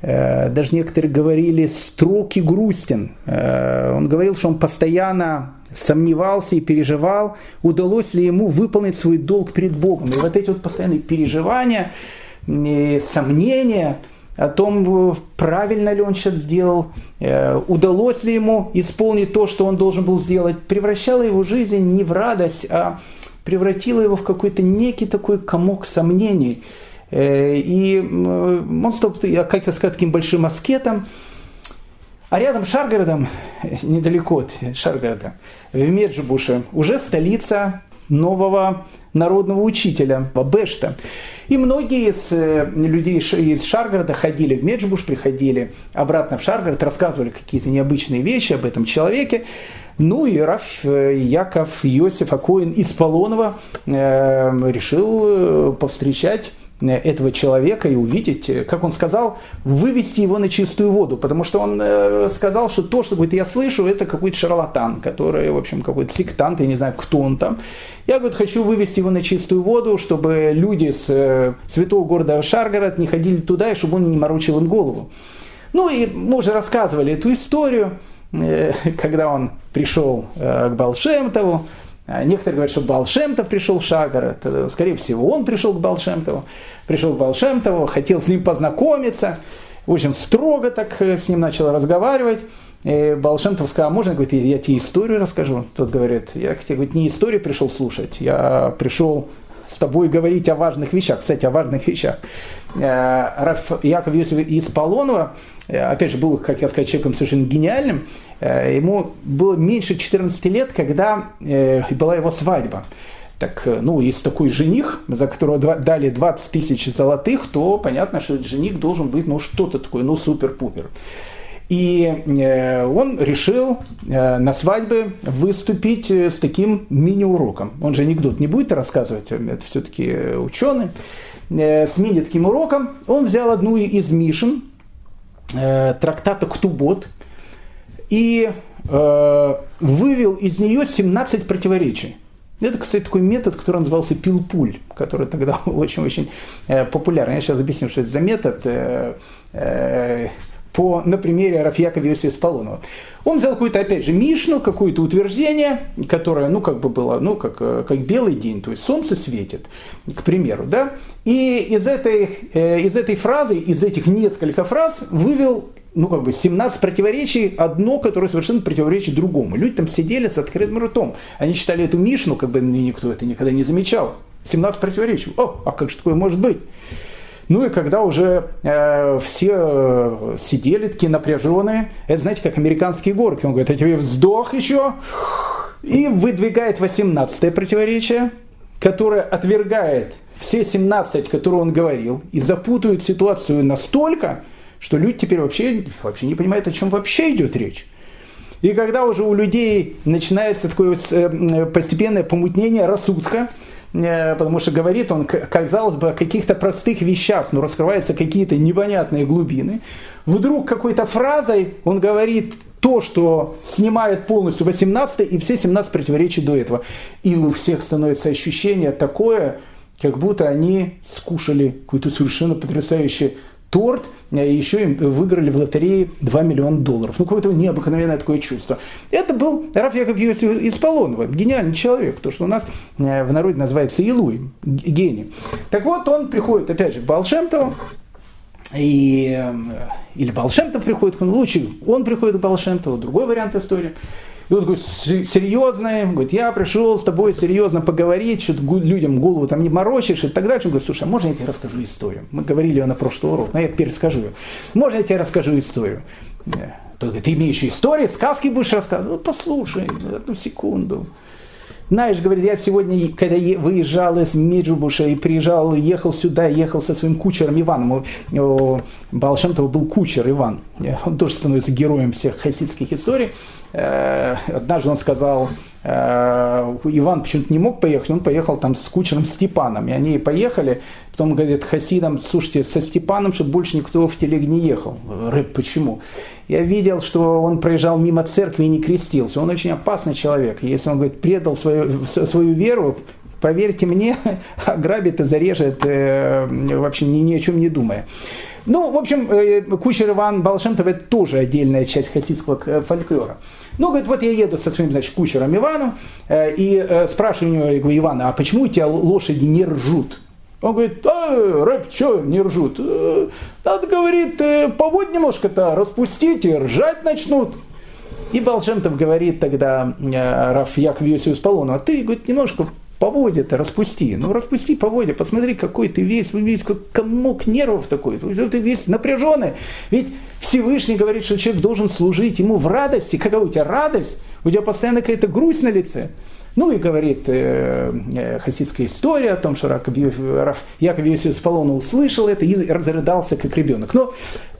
Э, даже некоторые говорили строг и грустен. Э, он говорил, что он постоянно сомневался и переживал, удалось ли ему выполнить свой долг перед Богом. И вот эти вот постоянные переживания, сомнения о том, правильно ли он сейчас сделал, э, удалось ли ему исполнить то, что он должен был сделать, превращало его жизнь не в радость, а превратило его в какой-то некий такой комок сомнений. Э, и он стал, как я сказать, таким большим аскетом. А рядом с Шаргородом, недалеко от Шаргорода, в Меджибуше, уже столица нового народного учителя Бабешта. И многие из э, людей из Шаргорода ходили в Меджибуш, приходили обратно в Шаргород, рассказывали какие-то необычные вещи об этом человеке. Ну и Раф э, Яков Йосиф Акоин из Полонова э, решил повстречать этого человека и увидеть, как он сказал, вывести его на чистую воду. Потому что он сказал, что то, что говорит, я слышу, это какой-то шарлатан, который, в общем, какой-то сектант, я не знаю, кто он там. Я, говорит, хочу вывести его на чистую воду, чтобы люди с святого города Шаргород не ходили туда, и чтобы он не морочил им голову. Ну и мы уже рассказывали эту историю. Э, когда он пришел э, к Балшемтову, э, Некоторые говорят, что Балшемтов пришел в Шагар, скорее всего, он пришел к Балшемтову, пришел к Балшемтову, хотел с ним познакомиться, очень строго так с ним начал разговаривать. И Балшемтов сказал, «А можно, говорит, я тебе историю расскажу? Тот говорит, я к тебе говорит, не историю пришел слушать, я пришел с тобой говорить о важных вещах. Кстати, о важных вещах. Раф Яков Йосиф из Полонова Э, опять же, был, как я сказал, человеком совершенно гениальным. Э, ему было меньше 14 лет, когда э, была его свадьба. Так, ну, если такой жених, за которого дали 20 тысяч золотых, то понятно, что этот жених должен быть, ну, что-то такое, ну, супер-пупер. И э, он решил э, на свадьбе выступить э, с таким мини-уроком. Он же анекдот не будет рассказывать, это все-таки ученый. С мини-таким уроком он взял одну из Мишин, трактата «Ктубот», и вывел из нее 17 противоречий. Это, кстати, такой метод, который назывался пилпуль, который тогда был очень-очень популярен. Я сейчас объясню, что это за метод по, на примере Рафьяка Иосифа Спалонова. Он взял какую-то, опять же, Мишну, какое-то утверждение, которое, ну, как бы было, ну, как, как белый день, то есть солнце светит, к примеру, да, и из этой, э, из этой фразы, из этих нескольких фраз вывел ну, как бы 17 противоречий, одно, которое совершенно противоречит другому. Люди там сидели с открытым ртом. Они читали эту Мишну, как бы никто это никогда не замечал. 17 противоречий. О, а как же такое может быть? Ну и когда уже э, все э, сидели такие напряженные, это знаете, как американские горки. Он говорит, а тебе вздох еще. И выдвигает 18 противоречие, которое отвергает все 17, которые он говорил, и запутывает ситуацию настолько, что люди теперь вообще, вообще не понимают, о чем вообще идет речь. И когда уже у людей начинается такое э, постепенное помутнение рассудка, потому что говорит он, казалось бы, о каких-то простых вещах, но раскрываются какие-то непонятные глубины. Вдруг какой-то фразой он говорит то, что снимает полностью 18 и все 17 противоречий до этого. И у всех становится ощущение такое, как будто они скушали какой-то совершенно потрясающий торт, и еще им выиграли в лотерее 2 миллиона долларов. Ну, какое-то необыкновенное такое чувство. Это был Раф Яков Йосиф из Полонова, гениальный человек, то, что у нас э, в народе называется Илуй, гений. Так вот, он приходит, опять же, к Балшемтову, и, э, или Балшемтов приходит к нему, лучше он приходит к Балшемтову, другой вариант истории. И он такой серьезный, говорит, я пришел с тобой серьезно поговорить, что людям голову там не морочишь и так дальше. Он говорит, слушай, а можно я тебе расскажу историю? Мы говорили ее на прошлый урок, но я перескажу ее. Можно я тебе расскажу историю? Ты имеешь истории, сказки будешь рассказывать? Ну, послушай, одну секунду. Знаешь, говорит, я сегодня, когда выезжал из Меджубуша и приезжал, ехал сюда, ехал со своим кучером Иваном. У Балшемтова был кучер Иван. Он тоже становится героем всех хасидских историй. Э, однажды он сказал, э, Иван почему-то не мог поехать, он поехал там с кучером Степаном. И они поехали, потом говорит хасидам, слушайте, со Степаном, чтобы больше никто в телег не ехал. Рыб, почему? Я видел, что он проезжал мимо церкви и не крестился. Он очень опасный человек. Если он, говорит, предал свою, свою веру, поверьте мне, ограбит и зарежет, э, вообще ни, ни о чем не думая. Ну, в общем, э, кучер Иван Балшемтов это тоже отдельная часть хасидского э, фольклора. Ну, говорит, вот я еду со своим, значит, кучером Иваном э, и спрашиваю у него, я говорю, Ивана, а почему у тебя лошади не ржут? Он говорит, а, рэп, что не ржут? Надо, говорит, поводь немножко-то распустить и ржать начнут. И Балшемтов говорит тогда Раф Яков Спалону, а ты, говорит, немножко поводья-то распусти. Ну, распусти поводья, посмотри, какой ты весь, вы видите, как комок нервов такой, ты весь напряженный. Ведь Всевышний говорит, что человек должен служить ему в радости. Какая у тебя радость? У тебя постоянно какая-то грусть на лице. Ну и говорит э, э, хасидская история о том, что Раф Яков Иосиф Спалона услышал это и разрыдался как ребенок. Но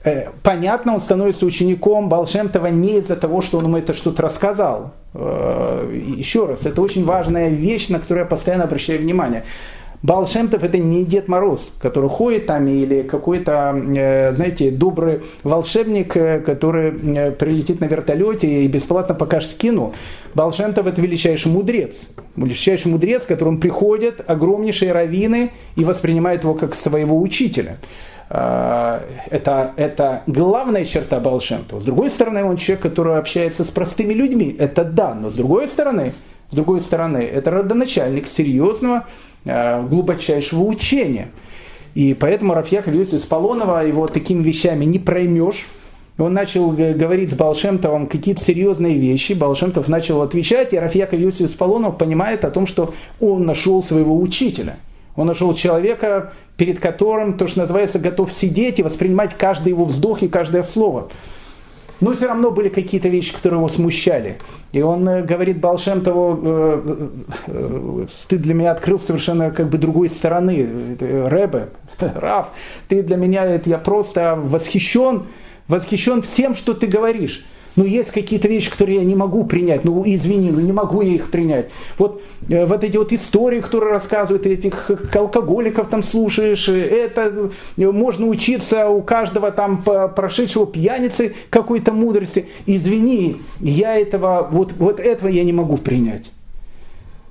э, понятно, он становится учеником Балшемтова не из-за того, что он ему это что-то рассказал. Э, еще раз, это очень важная вещь, на которую я постоянно обращаю внимание. Балшемтов это не Дед Мороз, который ходит там, или какой-то, э, знаете, добрый волшебник, э, который прилетит на вертолете и бесплатно покажет кино. Балшемтов это величайший мудрец. Величайший мудрец, к которому приходят огромнейшие раввины и воспринимают его как своего учителя. Это, это главная черта Балшемтова. С другой стороны, он человек, который общается с простыми людьми. Это да, но с другой стороны, с другой стороны, это родоначальник серьезного Э, глубочайшего учения. И поэтому Рафьяка Иосиф Полонова его такими вещами не проймешь. Он начал говорить с Балшемтовым какие-то серьезные вещи. Балшемтов начал отвечать, и Рафьяка Иосиф Полонов понимает о том, что он нашел своего учителя. Он нашел человека, перед которым, то, что называется, готов сидеть и воспринимать каждый его вздох и каждое слово. Но все равно были какие-то вещи, которые его смущали. И он э, говорит Балшемтову, э, э, ты для меня открыл совершенно как бы другой стороны. Рэбе, Раф, ты для меня, я просто восхищен восхищен всем, что ты говоришь. Но есть какие-то вещи, которые я не могу принять. Ну, извини, ну не могу я их принять. Вот, э, вот эти вот истории, которые рассказывают, этих алкоголиков там слушаешь, это э, можно учиться у каждого там прошедшего пьяницы какой-то мудрости. Извини, я этого, вот, вот этого я не могу принять.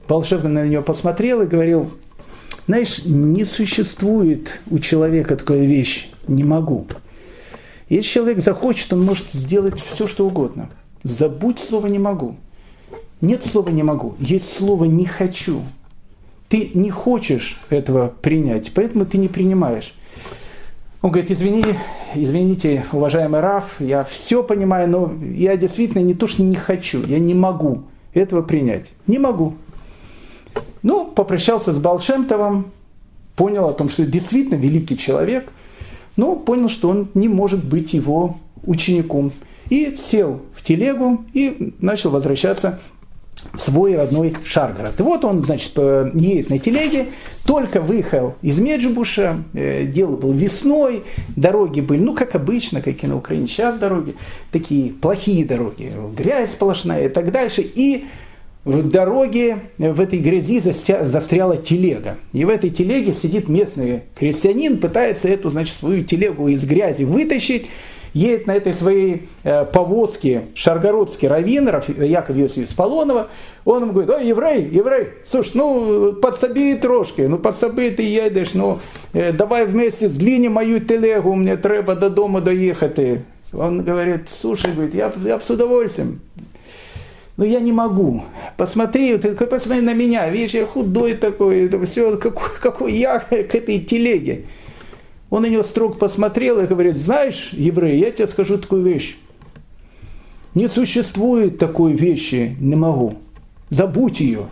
Волшебно на нее посмотрел и говорил, знаешь, не существует у человека такой вещь, не могу. Если человек захочет, он может сделать все, что угодно. Забудь слово «не могу». Нет слова «не могу», есть слово «не хочу». Ты не хочешь этого принять, поэтому ты не принимаешь. Он говорит, извини, извините, уважаемый Раф, я все понимаю, но я действительно не то, что не хочу, я не могу этого принять. Не могу. Ну, попрощался с Балшемтовым, понял о том, что действительно великий человек – но понял, что он не может быть его учеником. И сел в телегу и начал возвращаться в свой родной Шаргород. И вот он, значит, едет на телеге, только выехал из Меджибуша, э, дело было весной, дороги были, ну, как обычно, какие на Украине сейчас дороги, такие плохие дороги, грязь сплошная и так дальше. И в дороге в этой грязи застряла телега. И в этой телеге сидит местный крестьянин, пытается эту, значит, свою телегу из грязи вытащить, едет на этой своей э, повозке шаргородский раввин Яков Иосиф Полонова, он ему говорит, ой, еврей, еврей, слушай, ну, подсоби трошки, ну, подсоби ты едешь, ну, э, давай вместе сдвинем мою телегу, мне треба до дома доехать. Он говорит, слушай, говорит, я, я с удовольствием, но «Ну, я не могу. Посмотри, ты посмотри на меня, видишь, я худой такой, это все, какой, какой я к этой телеге. Он на него строго посмотрел и говорит, знаешь, еврей, я тебе скажу такую вещь. Не существует такой вещи, не могу. Забудь ее.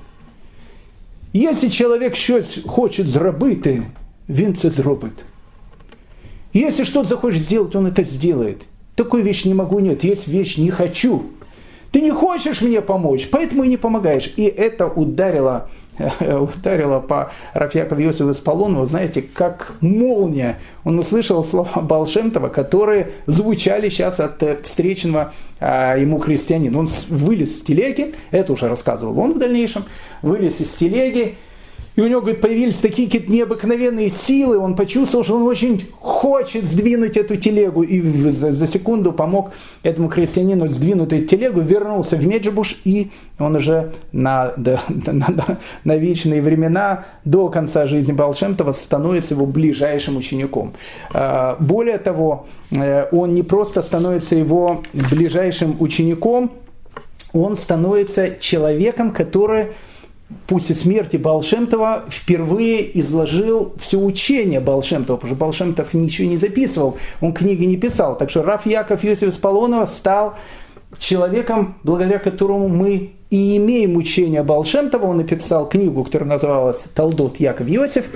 Если человек щось хочет зробити, він це зробить. Если что-то захочет сделать, он это сделает. Такой вещь не могу, нет. Есть вещь не хочу. Ты не хочешь мне помочь, поэтому и не помогаешь. И это ударило, ударило по Рафьякову Иосифу Спалону, знаете, как молния. Он услышал слова Балшемтова, которые звучали сейчас от э, встречного а, ему христианина. Он вылез с телеги, это уже рассказывал он в дальнейшем, вылез из телеги, и у него, говорит, появились такие какие-то необыкновенные силы, он почувствовал, что он очень хочет сдвинуть эту телегу, и за, секунду помог этому крестьянину сдвинуть эту телегу, вернулся в Меджибуш, и он уже на, да, на, на, на вечные времена, до конца жизни Балшемтова, становится его ближайшим учеником. А, более того, э, он не просто становится его ближайшим учеником, он становится человеком, который и смерти Балшемтова впервые изложил все учение Балшемтова, потому что Балшемтов ничего не записывал, он книги не писал. Так что Раф Яков Иосиф Сполонова стал человеком, благодаря которому мы и имеем учение Балшемтова. Он написал книгу, которая называлась «Талдот Яков Иосиф».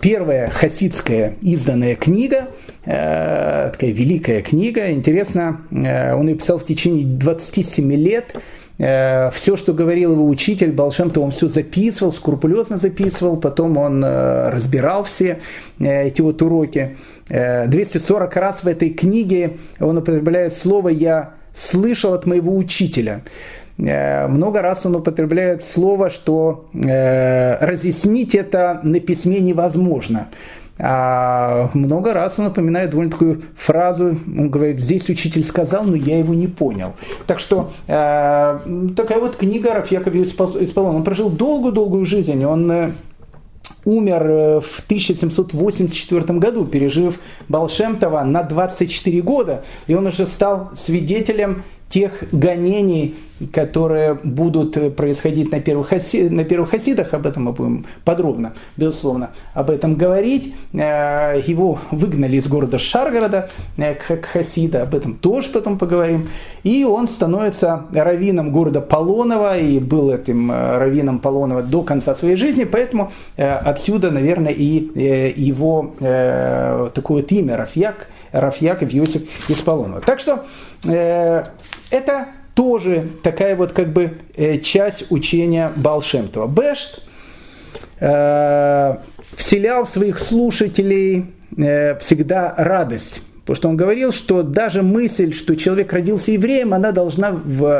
Первая хасидская изданная книга, э, такая великая книга. Интересно, э, он ее писал в течение 27 лет – все, что говорил его учитель, Балшемтов, он все записывал, скрупулезно записывал, потом он э, разбирал все э, эти вот уроки. 240 раз в этой книге он употребляет слово «я слышал от моего учителя». Много раз он употребляет слово, что разъяснить это на письме невозможно. А много раз он напоминает довольно такую фразу, он говорит, здесь учитель сказал, но я его не понял. Так что э, такая вот книга Рафьяков Исполон. Он прожил долгую-долгую жизнь, он э, умер э, в 1784 году, пережив Балшемтова на 24 года, и он уже стал свидетелем тех гонений, которые будут э, происходить на первых, хаси, на первых хасидах, об этом мы будем подробно, безусловно, об этом говорить. Э, его выгнали из города Шаргорода э, как хасида, об этом тоже потом поговорим. И он становится раввином города Полонова, и был этим раввином Полонова до конца своей жизни, поэтому отсюда, наверное, и его такое вот имя Рафьяк, Рафьяков Иосиф из Полонова. Так что это тоже такая вот как бы э, часть учения Балшемтова. Бешт э, вселял в своих слушателей э, всегда радость Потому что он говорил, что даже мысль, что человек родился евреем, она должна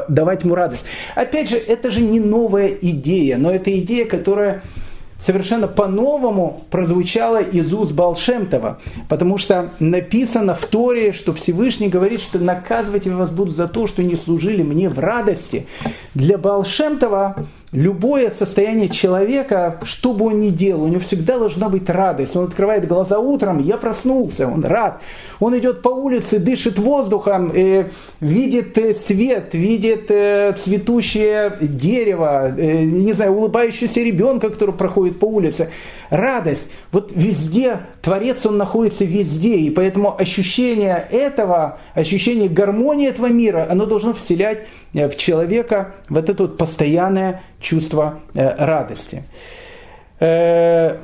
давать ему радость. Опять же, это же не новая идея, но это идея, которая совершенно по-новому прозвучало из уст Балшемтова, потому что написано в Торе, что Всевышний говорит, что наказывать вас будут за то, что не служили мне в радости. Для Балшемтова любое состояние человека, что бы он ни делал, у него всегда должна быть радость. Он открывает глаза утром, я проснулся, он рад. Он идет по улице, дышит воздухом, э, видит э, свет, видит э, цветущее дерево, э, не знаю, улыбающийся ребенка, который проходит по улице. Радость. Вот везде, Творец, он находится везде, и поэтому ощущение этого, ощущение гармонии этого мира, оно должно вселять э, в человека вот это вот постоянное чувство э, радости. Э,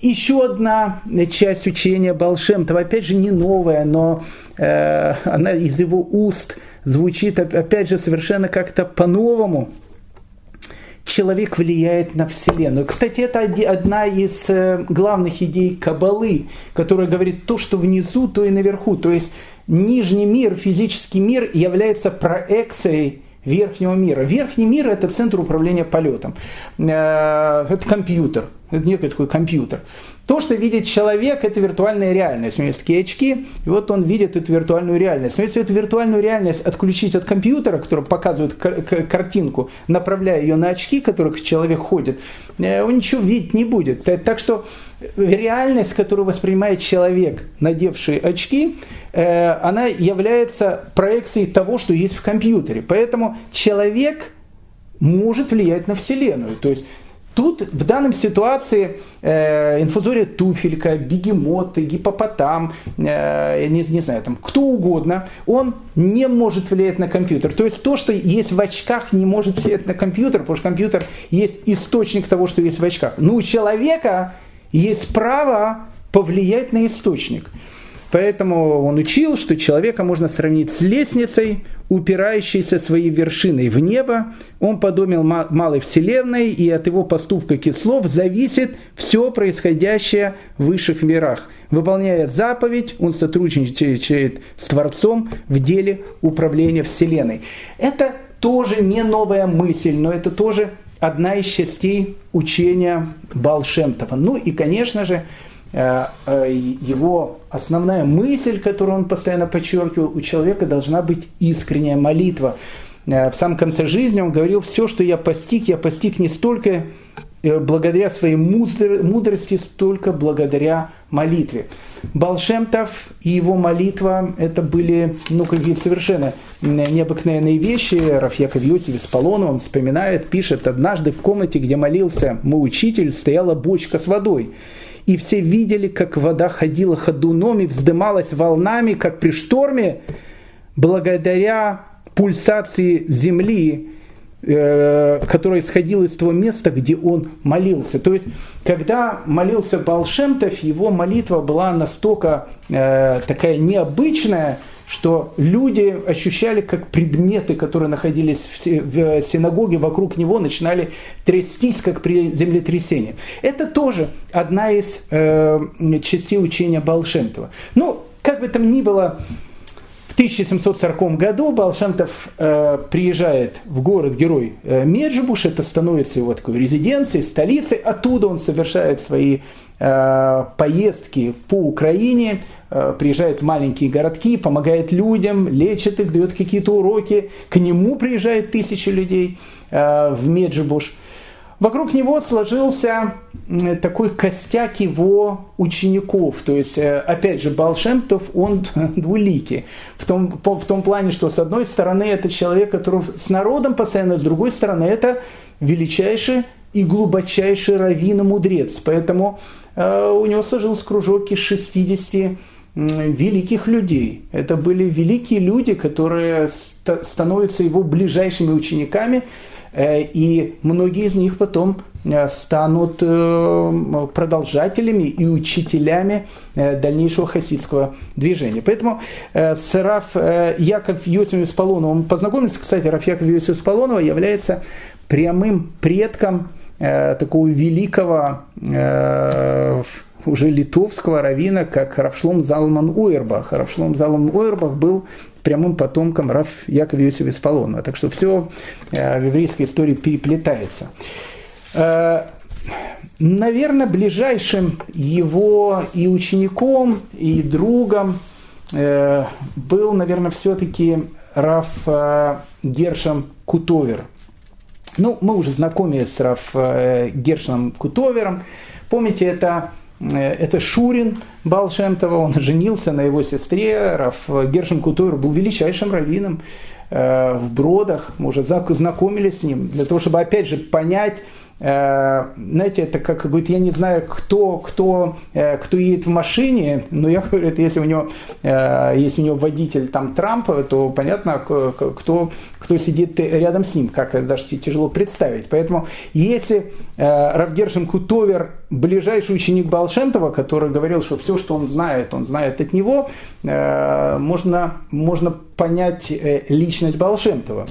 еще одна часть учения Балшемтова, опять же не новая, но э, она из его уст звучит, опять же, совершенно как-то по-новому. Человек влияет на Вселенную. Кстати, это одна из главных идей Кабалы, которая говорит то, что внизу, то и наверху. То есть нижний мир, физический мир является проекцией верхнего мира. Верхний мир – это центр управления полетом. Э, это компьютер, это некий такой компьютер. То, что видит человек, это виртуальная реальность. У него есть такие очки, и вот он видит эту виртуальную реальность. Но если эту виртуальную реальность отключить от компьютера, который показывает картинку, направляя ее на очки, которых человек ходит, э, он ничего видеть не будет. Так что реальность, которую воспринимает человек, надевший очки, э, она является проекцией того, что есть в компьютере. Поэтому человек может влиять на Вселенную. То есть Тут в данной ситуации э, инфузория туфелька, бегемот, гипопотам, э, не, не знаю, там, кто угодно, он не может влиять на компьютер. То есть то, что есть в очках, не может влиять на компьютер, потому что компьютер есть источник того, что есть в очках. Но у человека есть право повлиять на источник. Поэтому он учил, что человека можно сравнить с лестницей, упирающейся своей вершиной в небо. Он подумал малой вселенной, и от его поступка и слов зависит все происходящее в высших мирах. Выполняя заповедь, он сотрудничает с Творцом в деле управления Вселенной. Это тоже не новая мысль, но это тоже одна из частей учения Балшемтова. Ну и, конечно же, его основная мысль, которую он постоянно подчеркивал, у человека должна быть искренняя молитва. Э, в самом конце жизни он говорил, все, что я постиг, я постиг не столько благодаря своей мудрости, столько благодаря молитве. Балшемтов и его молитва – это были ну, какие-то совершенно необыкновенные вещи. Рафьяков Йосиф из он вспоминает, пишет, «Однажды в комнате, где молился мой учитель, стояла бочка с водой и все видели, как вода ходила ходуном и вздымалась волнами, как при шторме, благодаря пульсации земли, э, которая исходила из того места, где он молился. То есть, когда молился Балшемтов, его молитва была настолько э, такая необычная, что люди ощущали, как предметы, которые находились в синагоге вокруг него, начинали трястись, как при землетрясении. Это тоже одна из э, частей учения Балшемтова. Ну, как бы там ни было, в 1740 году Балшемтов э, приезжает в город-герой э, Меджибуш, это становится его такой резиденцией, столицей, оттуда он совершает свои э, поездки по Украине, Э, приезжает в маленькие городки, помогает людям, лечит их, дает какие-то уроки. К нему приезжает тысячи людей э, в Меджибуш. Вокруг него сложился такой костяк его учеников. То есть, э, опять же, Балшемтов, он двуликий. В том, в том плане, что с одной стороны это человек, который с народом постоянно, с другой стороны это величайший и глубочайший раввин и мудрец. Поэтому э, у него сложился кружок из 60 великих людей. Это были великие люди, которые становятся его ближайшими учениками, и многие из них потом э, станут э, продолжателями и учителями дальнейшего хасидского движения. Поэтому с Раф Яков Йосиф Спалонова, он познакомился, кстати, Раф Яков Йосиф Спалонова является прямым предком такого великого уже литовского равина, как Равшлом Залман Уэрбах. Равшлом Залман Уэрбах был прямым потомком Раф Якова Иосифа Исполонова. Так что все э, в еврейской истории переплетается. Э, наверное, ближайшим его и учеником, и другом э, был, наверное, все-таки Раф Гершем Кутовер. Ну, мы уже знакомы с Раф Гершем Кутовером. Помните, это это Шурин Балшемтова, он женился на его сестре, Раф Гершем Кутур был величайшим раввином э, в Бродах, мы уже знакомились с ним, для того, чтобы опять же понять, Э, знаете, это как говорит, я не знаю, кто, кто, э, кто едет в машине, но я говорю, это если у него, э, если у него водитель там Трамп, то понятно, кто, кто сидит рядом с ним, как даже тяжело представить. Поэтому если Равгершин Кутовер, ближайший ученик Балшемтова, который говорил, что все, что он знает, он знает от него, можно, можно понять личность Балшемтова.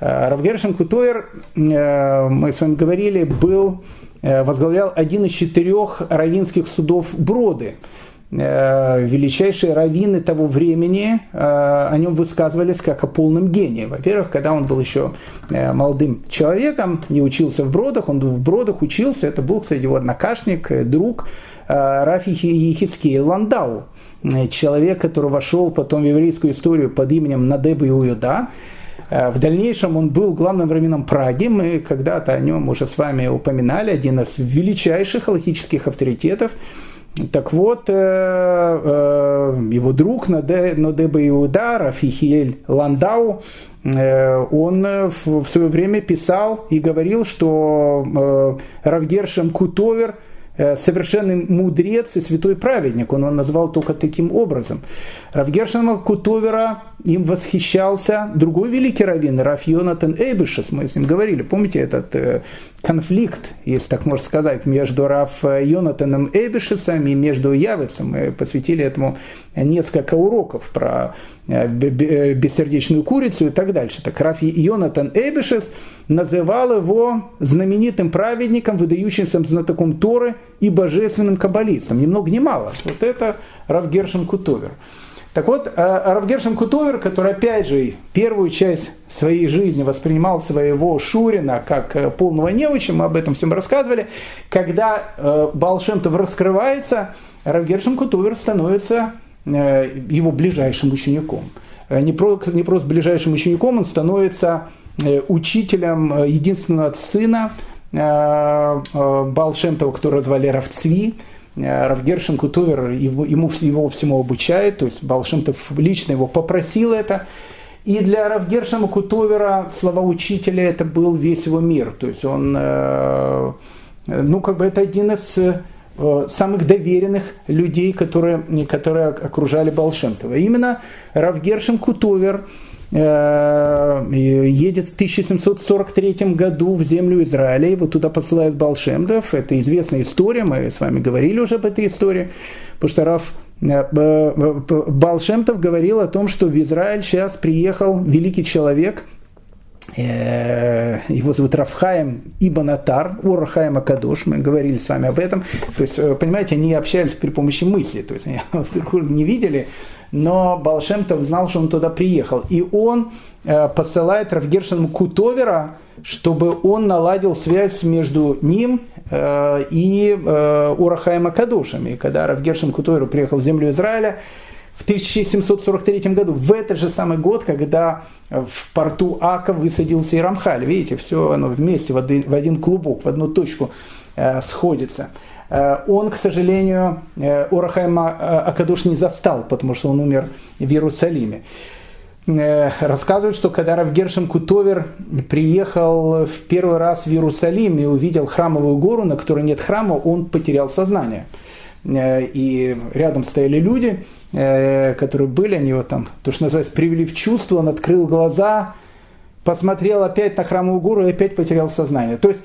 Равгершин Кутойер, э, мы с вами говорили, был, э, возглавлял один из четырех равинских судов Броды. Э, величайшие раввины того времени о нем высказывались как о полном гении. Во-первых, когда он был еще молодым человеком, не учился в Бродах, он в Бродах учился, это был, кстати, его однокашник, друг Рафи Ехискея Ландау, человек, который вошел потом в еврейскую историю под именем Надеба Иуюда, Э, в дальнейшем он был главным раввином Праги. Мы когда-то о нем уже с вами упоминали. Один из величайших халахических авторитетов. Так вот, э, э, его друг Нодеба Иуда, Рафихиэль Ландау, он в свое время писал и говорил, что Равгершем Кутовер – Э, совершенный мудрец и святой праведник. Он его назвал только таким образом. Равгершема Кутовера им восхищался другой великий раввин, Раф Йонатан Эйбешес. Мы с ним говорили. Помните этот э, конфликт, если так можно сказать, между Раф Йонатаном Эйбешесом и между Явицем? Мы посвятили этому несколько уроков про э, бессердечную курицу и так дальше. Так Раф Йонатан Эйбешес называл его знаменитым праведником, выдающимся знатоком Торы и божественным каббалистом. Ни много ни мало. Вот это Рав Гершин Кутовер. Так вот, э, Рав Гершин Кутовер, который, опять же, первую часть своей жизни воспринимал своего Шурина как э, полного неуча, мы об этом всем рассказывали, когда э, Балшемтов раскрывается, Рав Гершин Кутовер становится его ближайшим учеником. Не просто, не просто ближайшим учеником, он становится учителем единственного сына Балшемтова, которого звали Равцви, Равгершин Кутовер его, ему его всему обучает, то есть Балшемтов лично его попросил это. И для Равгершина Кутовера слова учителя это был весь его мир. То есть он, ну как бы это один из самых доверенных людей, которые, которые окружали Балшемтова. Именно Равгершин Э, едет в 1743 году в землю Израиля, его туда посылает Балшемдов, это известная история, мы с вами говорили уже об этой истории, потому что Раф э, Балшемтов говорил о том, что в Израиль сейчас приехал великий человек, э, его зовут Рафхаем Ибанатар, Урахаем Акадош, мы говорили с вами об этом. То есть, понимаете, они общались при помощи мысли, то есть они не видели, но Балшемтов знал, что он туда приехал. И он э, посылает Равгершину Кутовера, чтобы он наладил связь между ним э, и э, Урахаем Акадушем. Когда Равгершин Кутовер приехал в землю Израиля, в 1743 году, в этот же самый год, когда в порту Ака высадился и Рамхаль. Видите, все оно вместе, в один, в один клубок, в одну точку э, сходится. Э, он, к сожалению, э, Урахайма э, Акадуш не застал, потому что он умер в Иерусалиме. Рассказывают, что когда Равгершем Кутовер приехал в первый раз в Иерусалим и увидел храмовую гору, на которой нет храма, он потерял сознание. И рядом стояли люди, которые были, они его там, то, что называется, привели в чувство, он открыл глаза, посмотрел опять на храмовую гору и опять потерял сознание. То есть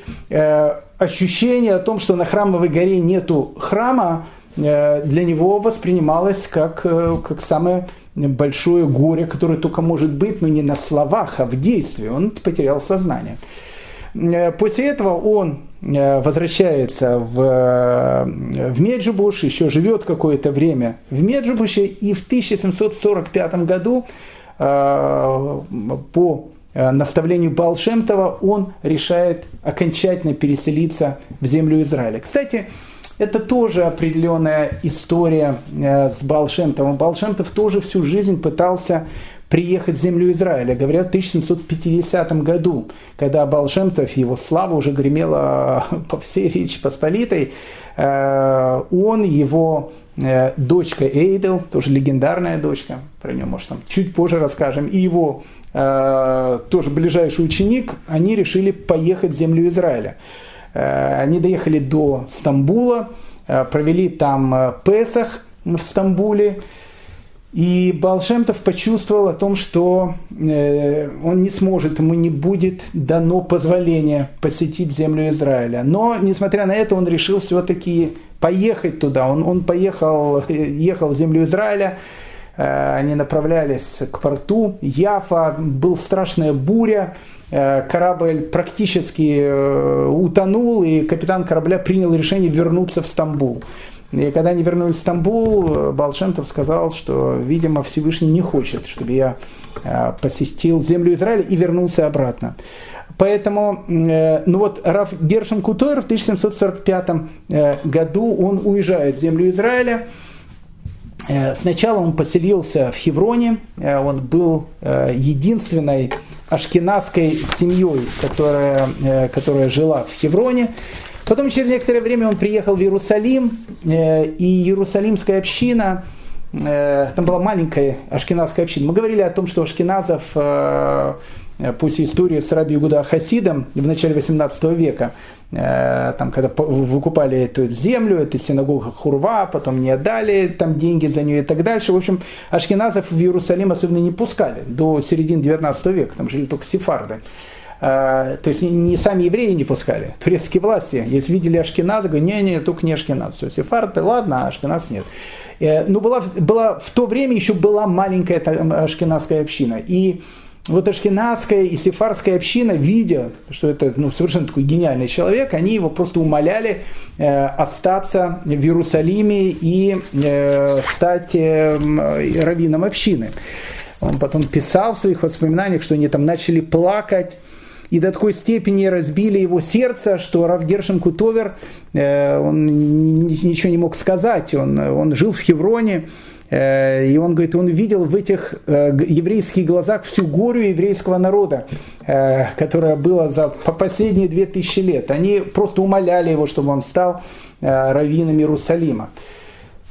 ощущение о том, что на храмовой горе нету храма, э, для него воспринималось как, э, как самое большое горе, которое только может быть, но не на словах, а в действии. Он потерял сознание. После этого он возвращается в, в Меджибуш, еще живет какое-то время в Меджибуше, и в 1745 году по наставлению Балшемтова он решает окончательно переселиться в землю Израиля. Кстати, это тоже определенная история с Балшемтовым. Балшемтов тоже всю жизнь пытался приехать в землю Израиля. Говорят, в 1750 году, когда Балшемтов, его слава уже гремела по всей Речи Посполитой, э, он, его э, дочка Эйдел, тоже легендарная дочка, про нее, может, там чуть позже расскажем, и его э, тоже ближайший ученик, они решили поехать в землю Израиля. Они доехали до Стамбула, провели там Песах в Стамбуле, и Балшемтов почувствовал о том, что э, он не сможет, ему не будет дано позволение посетить землю Израиля. Но, несмотря на это, он решил все-таки поехать туда. Он, он поехал, ехал в землю Израиля, э, они направлялись к порту Яфа, была страшная буря, э, корабль практически утонул, и капитан корабля принял решение вернуться в Стамбул. И когда они вернулись в Стамбул, Балшемтов сказал, что, видимо, Всевышний не хочет, чтобы я э, посетил землю Израиля и вернулся обратно. Поэтому, э, ну вот, Раф Гершем Кутойр в 1745 э, году он уезжает в землю Израиля. Сначала он поселился в Хевроне, он был единственной ашкенадской семьей, которая, которая жила в Хевроне. Потом через некоторое время он приехал в Иерусалим, э, и Иерусалимская община, э, там была маленькая ашкеназская община. Мы говорили о том, что ашкеназов э, после истории с Раби Гуда Хасидом в начале 18 века, там, когда выкупали эту землю, эту синагогу Хурва, потом не отдали там деньги за нее и так дальше. В общем, ашкеназов в Иерусалим особенно не пускали до середины 19 века, там жили только сефарды. А, то есть не сами евреи не пускали, турецкие власти. Если видели Ашкеназ, говорят, не-не, только не Ашкеназ. Все, сефарды, ладно, а Ашкеназ нет. Э, Но была, была, в то время еще была маленькая ашкеназская община. И вот ашкенадская и сефарская община, видя, что это ну, совершенно такой гениальный человек, они его просто умоляли э, остаться в Иерусалиме и э, стать э, раввином общины. Он потом писал в своих воспоминаниях, что они там начали плакать, и до такой степени разбили его сердце, что Рав Гершин Кутовер, э, он ничего не мог сказать, он, он жил в Хевроне, э, и он говорит, он видел в этих э, еврейских глазах всю гору еврейского народа, которая была за по последние две тысячи лет. Они просто умоляли его, чтобы он стал раввином Иерусалима.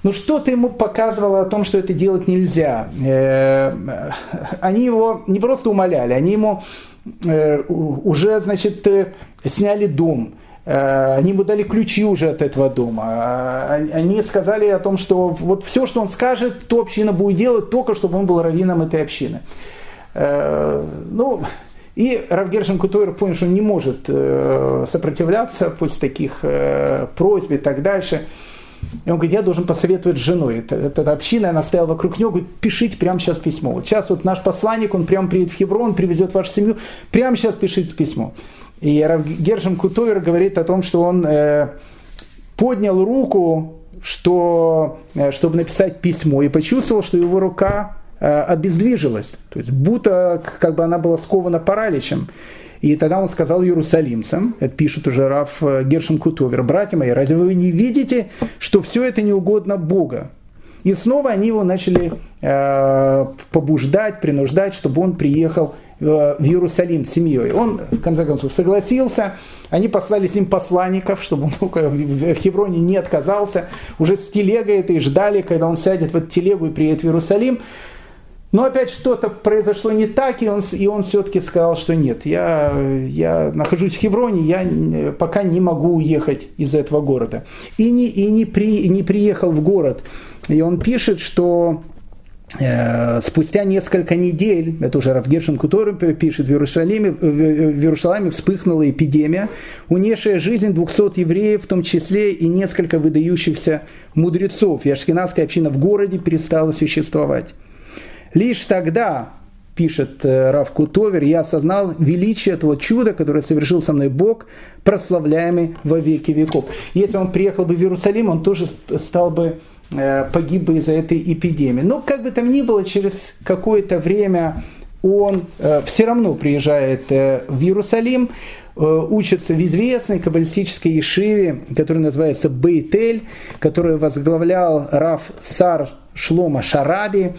Ну что-то ему показывало о том, что это делать нельзя. Они его не просто умоляли, они ему Э, уже, значит, э, сняли дом, э, они ему дали ключи уже от этого дома. Они сказали о том, что вот все, что он скажет, то община будет делать, только чтобы он был раввином этой общины. Ну, и Равгершин Кутойр понял, что он не может сопротивляться после таких просьб и так дальше. И он говорит, я должен посоветовать с женой. Это, это община, она стояла вокруг него, говорит, пишите прямо сейчас письмо. Вот сейчас вот наш посланник, он прямо приедет в Хеврон, привезет вашу семью, прямо сейчас пишите письмо. И Гершем Кутовер говорит о том, что он э, поднял руку, что, э, чтобы написать письмо, и почувствовал, что его рука э, обездвижилась. То есть будто как бы она была скована параличем. И тогда он сказал иерусалимцам, это пишет уже Раф э, Гершем Кутовер, братья мои, разве вы не видите, что все это не угодно Бога? И снова они его начали э, побуждать, принуждать, чтобы он приехал в Иерусалим с семьей. Он, в конце концов, согласился. Они послали с ним посланников, чтобы он в Хевроне не отказался. Уже с телегой этой ждали, когда он сядет в эту телегу и приедет в Иерусалим. Но опять что-то произошло не так, и он, и он все-таки сказал, что нет, я, я нахожусь в Хевроне, я пока не могу уехать из этого города. И не, и не, при, не приехал в город. И он пишет, что э, спустя несколько недель, это уже Равгершин Кутор пишет, в Иерусалиме, в, Иерусалиме вспыхнула эпидемия, унесшая жизнь 200 евреев, в том числе и несколько выдающихся мудрецов. И община в городе перестала существовать. Лишь тогда пишет э, Рав Кутовер, я осознал величие этого чуда, которое совершил со мной Бог, прославляемый во веки веков. Если он приехал бы в Иерусалим, он тоже стал бы э, погиб бы из-за этой эпидемии. Но как бы там ни было, через какое-то время он э, все равно приезжает в Иерусалим, учится в известной каббалистической ешиве, которая называется Бейтель, которую возглавлял Раф Сар Шлома Шараби,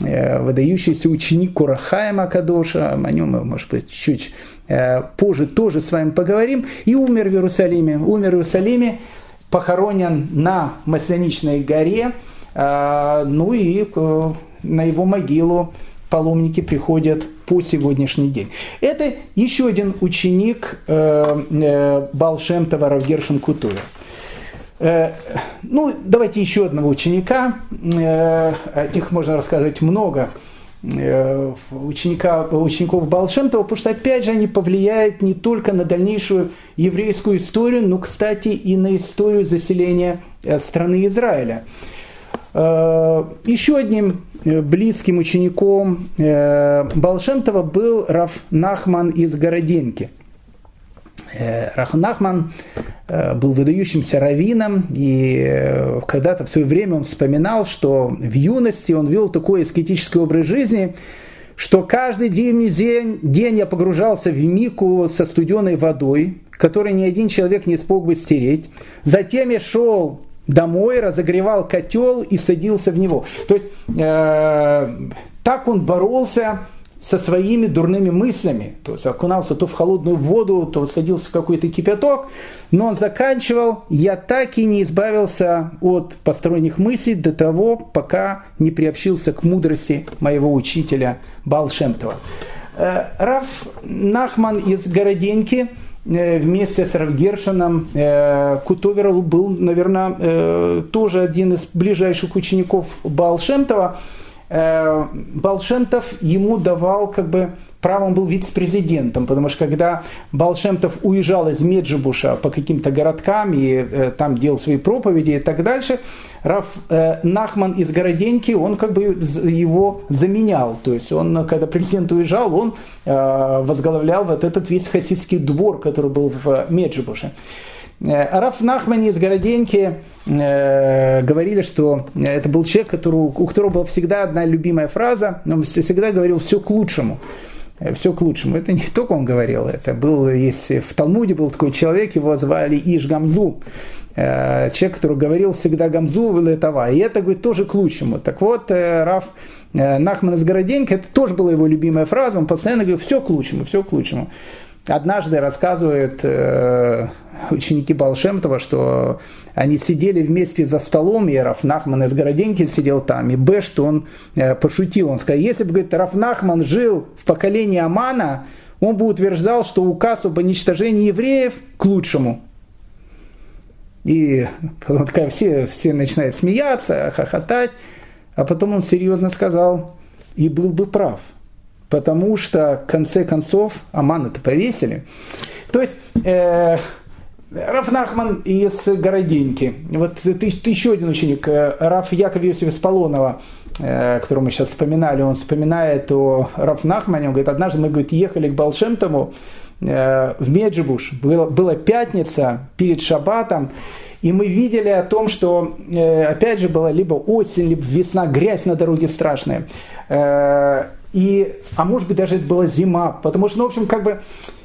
Э, выдающийся ученик Курахаема Кадоша, о нем мы, может быть, чуть э, позже тоже с вами поговорим, и умер в Иерусалиме. Умер в Иерусалиме, похоронен на Масляничной горе, э, ну и на его могилу паломники приходят по сегодняшний день. Это еще один ученик Балшемтова Равгершин Кутуя. Э, ну, давайте еще одного ученика. Э, о них можно рассказывать много. Э, ученика, учеников Балшемтова, потому что, опять же, они повлияют не только на дальнейшую еврейскую историю, но, кстати, и на историю заселения страны Израиля. Еще одним близким учеником Балшемтова был Раф Нахман из Городенки – Э, Рахунахман э, был выдающимся раввином, и э, когда-то в свое время он вспоминал, что в юности он вел такой аскетический образ жизни, что каждый день, день, день я погружался в мику со студеной водой, которой ни один человек не смог бы стереть. Затем я шел домой, разогревал котел и садился в него. То есть э, так он боролся со своими дурными мыслями. То есть окунался то в холодную воду, то садился в какой-то кипяток. Но он заканчивал, я так и не избавился от посторонних мыслей до того, пока не приобщился к мудрости моего учителя Балшемтова. Э, Раф Нахман из Городеньки э, вместе с Равгершином э, Кутоверов был, наверное, тоже один из ближайших учеников Балшемтова. Э, Балшемтов ему давал как бы право, он был вице-президентом, потому что когда Балшемтов уезжал из Меджибуша по каким-то городкам и э, там делал свои проповеди и так дальше, Раф э, Нахман из Городеньки, он как бы его заменял. То есть он, когда президент уезжал, он э, возглавлял вот этот весь хасидский двор, который был в Меджибуше. Раф Нахмани из Городеньки э, говорили, что это был человек, который, у которого была всегда одна любимая фраза, он всегда говорил «все к лучшему». Э, все к лучшему. Это не только он говорил, это был, если в Талмуде был такой человек, его звали Иш Гамзу, человек, который говорил всегда Гамзу Летова, и это, говорит, тоже к лучшему. Так вот, Раф Нахман из Городенька, это тоже была его любимая фраза, он постоянно говорил, все к лучшему, все к лучшему. Однажды рассказывают э, ученики Балшемтова, что они сидели вместе за столом, и Рафнахман из Городенки сидел там, и Б, что он э, пошутил, он сказал, если бы, говорит, Рафнахман жил в поколении Амана, он бы утверждал, что указ об уничтожении евреев к лучшему. И потом такая, все, все начинают смеяться, хохотать, а потом он серьезно сказал, и был бы прав – потому что в конце концов Амана-то повесили. То есть э, Раф Нахман из Городеньки, вот ты, ты еще один ученик, э, Раф Яков Иосиф Сполонова, э, которого мы сейчас вспоминали, он вспоминает о Раф Нахмане, он говорит, однажды мы говорит, ехали к Балшемтому э, в Меджибуш, была, была пятница перед Шабатом, и мы видели о том, что, э, опять же, была либо осень, либо весна, грязь на дороге страшная. И, а может быть даже это была зима, потому что, ну, в общем, как бы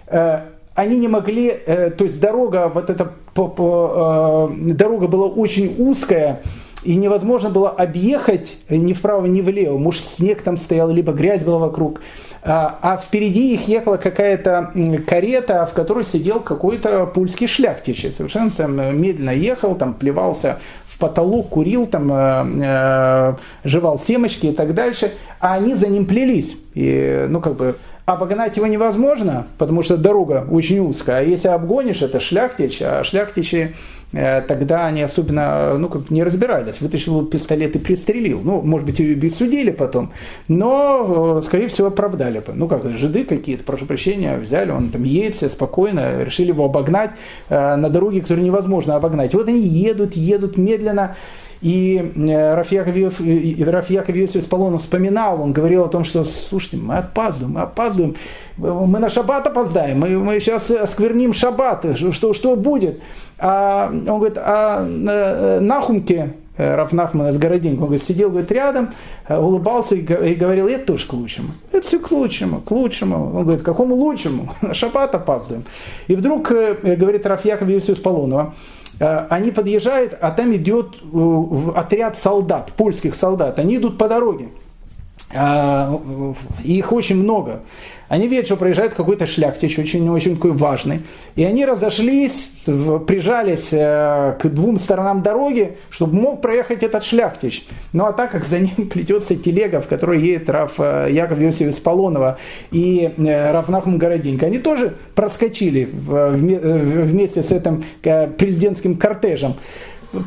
э, они не могли, э, то есть дорога, вот эта по, по, э, дорога была очень узкая, и невозможно было объехать ни вправо, ни влево. Может, снег там стоял, либо грязь была вокруг. А, а впереди их ехала какая-то карета, в которой сидел какой-то пульский шляхтич. Совершенно медленно ехал, там плевался потолок, курил, там, э, э, жевал семечки и так дальше, а они за ним плелись. И, ну, как бы, обогнать его невозможно, потому что дорога очень узкая. А если обгонишь, это шляхтич, а шляхтичи Э, тогда они особенно ну, как не разбирались. Вытащил пистолет и пристрелил. Ну, может быть, ее судили потом, но, э, скорее всего, оправдали бы. Ну, как жиды какие-то, прошу прощения, взяли, он там едет все спокойно, решили его обогнать э, на дороге, которую невозможно обогнать. Вот они едут, едут медленно, И Рафьяков Иосиф Полонов вспоминал, он говорил о том, что, слушайте, мы опаздываем, мы опаздываем, мы на шаббат опоздаем, мы, мы сейчас оскверним шаббат, что, что будет? А, он говорит, а Нахумке, Э, Рафнахман из Городинка, он говорит, сидел говорит, рядом, э, улыбался и говорил, это тоже к лучшему. Это все к лучшему, к лучшему. Он говорит, какому лучшему? На шаббат опаздываем. И вдруг, э, говорит Рафьяков Иосиф Полонова, они подъезжают, а там идет отряд солдат, польских солдат. Они идут по дороге. А, их очень много. Они видят, что проезжает какой-то шляхтич, очень-очень такой важный. И они разошлись, прижались э, к двум сторонам дороги, чтобы мог проехать этот шляхтич. Ну а так как за ним плетется телега, в которой едет Раф э, Яков Иосиф Полонова и э, Раф Нахум Городинка, они тоже проскочили вместе с этим президентским кортежем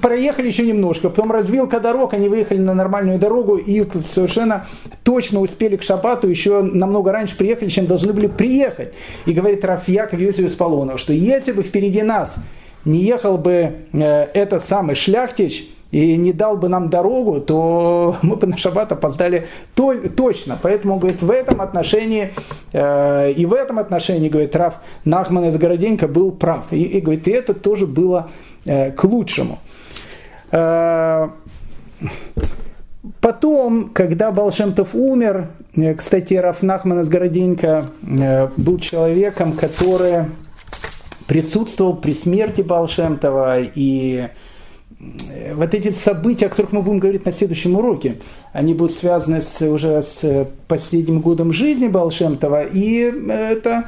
проехали еще немножко, потом развилка дорог, они выехали на нормальную дорогу и совершенно точно успели к Шабату, еще намного раньше приехали, чем должны были приехать. И говорит Рафьяков Иосиф Исполонов, что если бы впереди нас не ехал бы э, этот самый шляхтич, и не дал бы нам дорогу, то мы бы на шаббат опоздали то, точно. Поэтому, говорит, в этом отношении, э, и в этом отношении, говорит, Раф Нахман из Городенька был прав. И, и говорит, и это тоже было э, к лучшему. Э, потом, когда Балшемтов умер, э, кстати, Рафнахман из Городенька э, был человеком, который присутствовал при смерти Балшемтова и вот эти события, о которых мы будем говорить на следующем уроке, они будут связаны с, уже с последним годом жизни Балшемтова, и это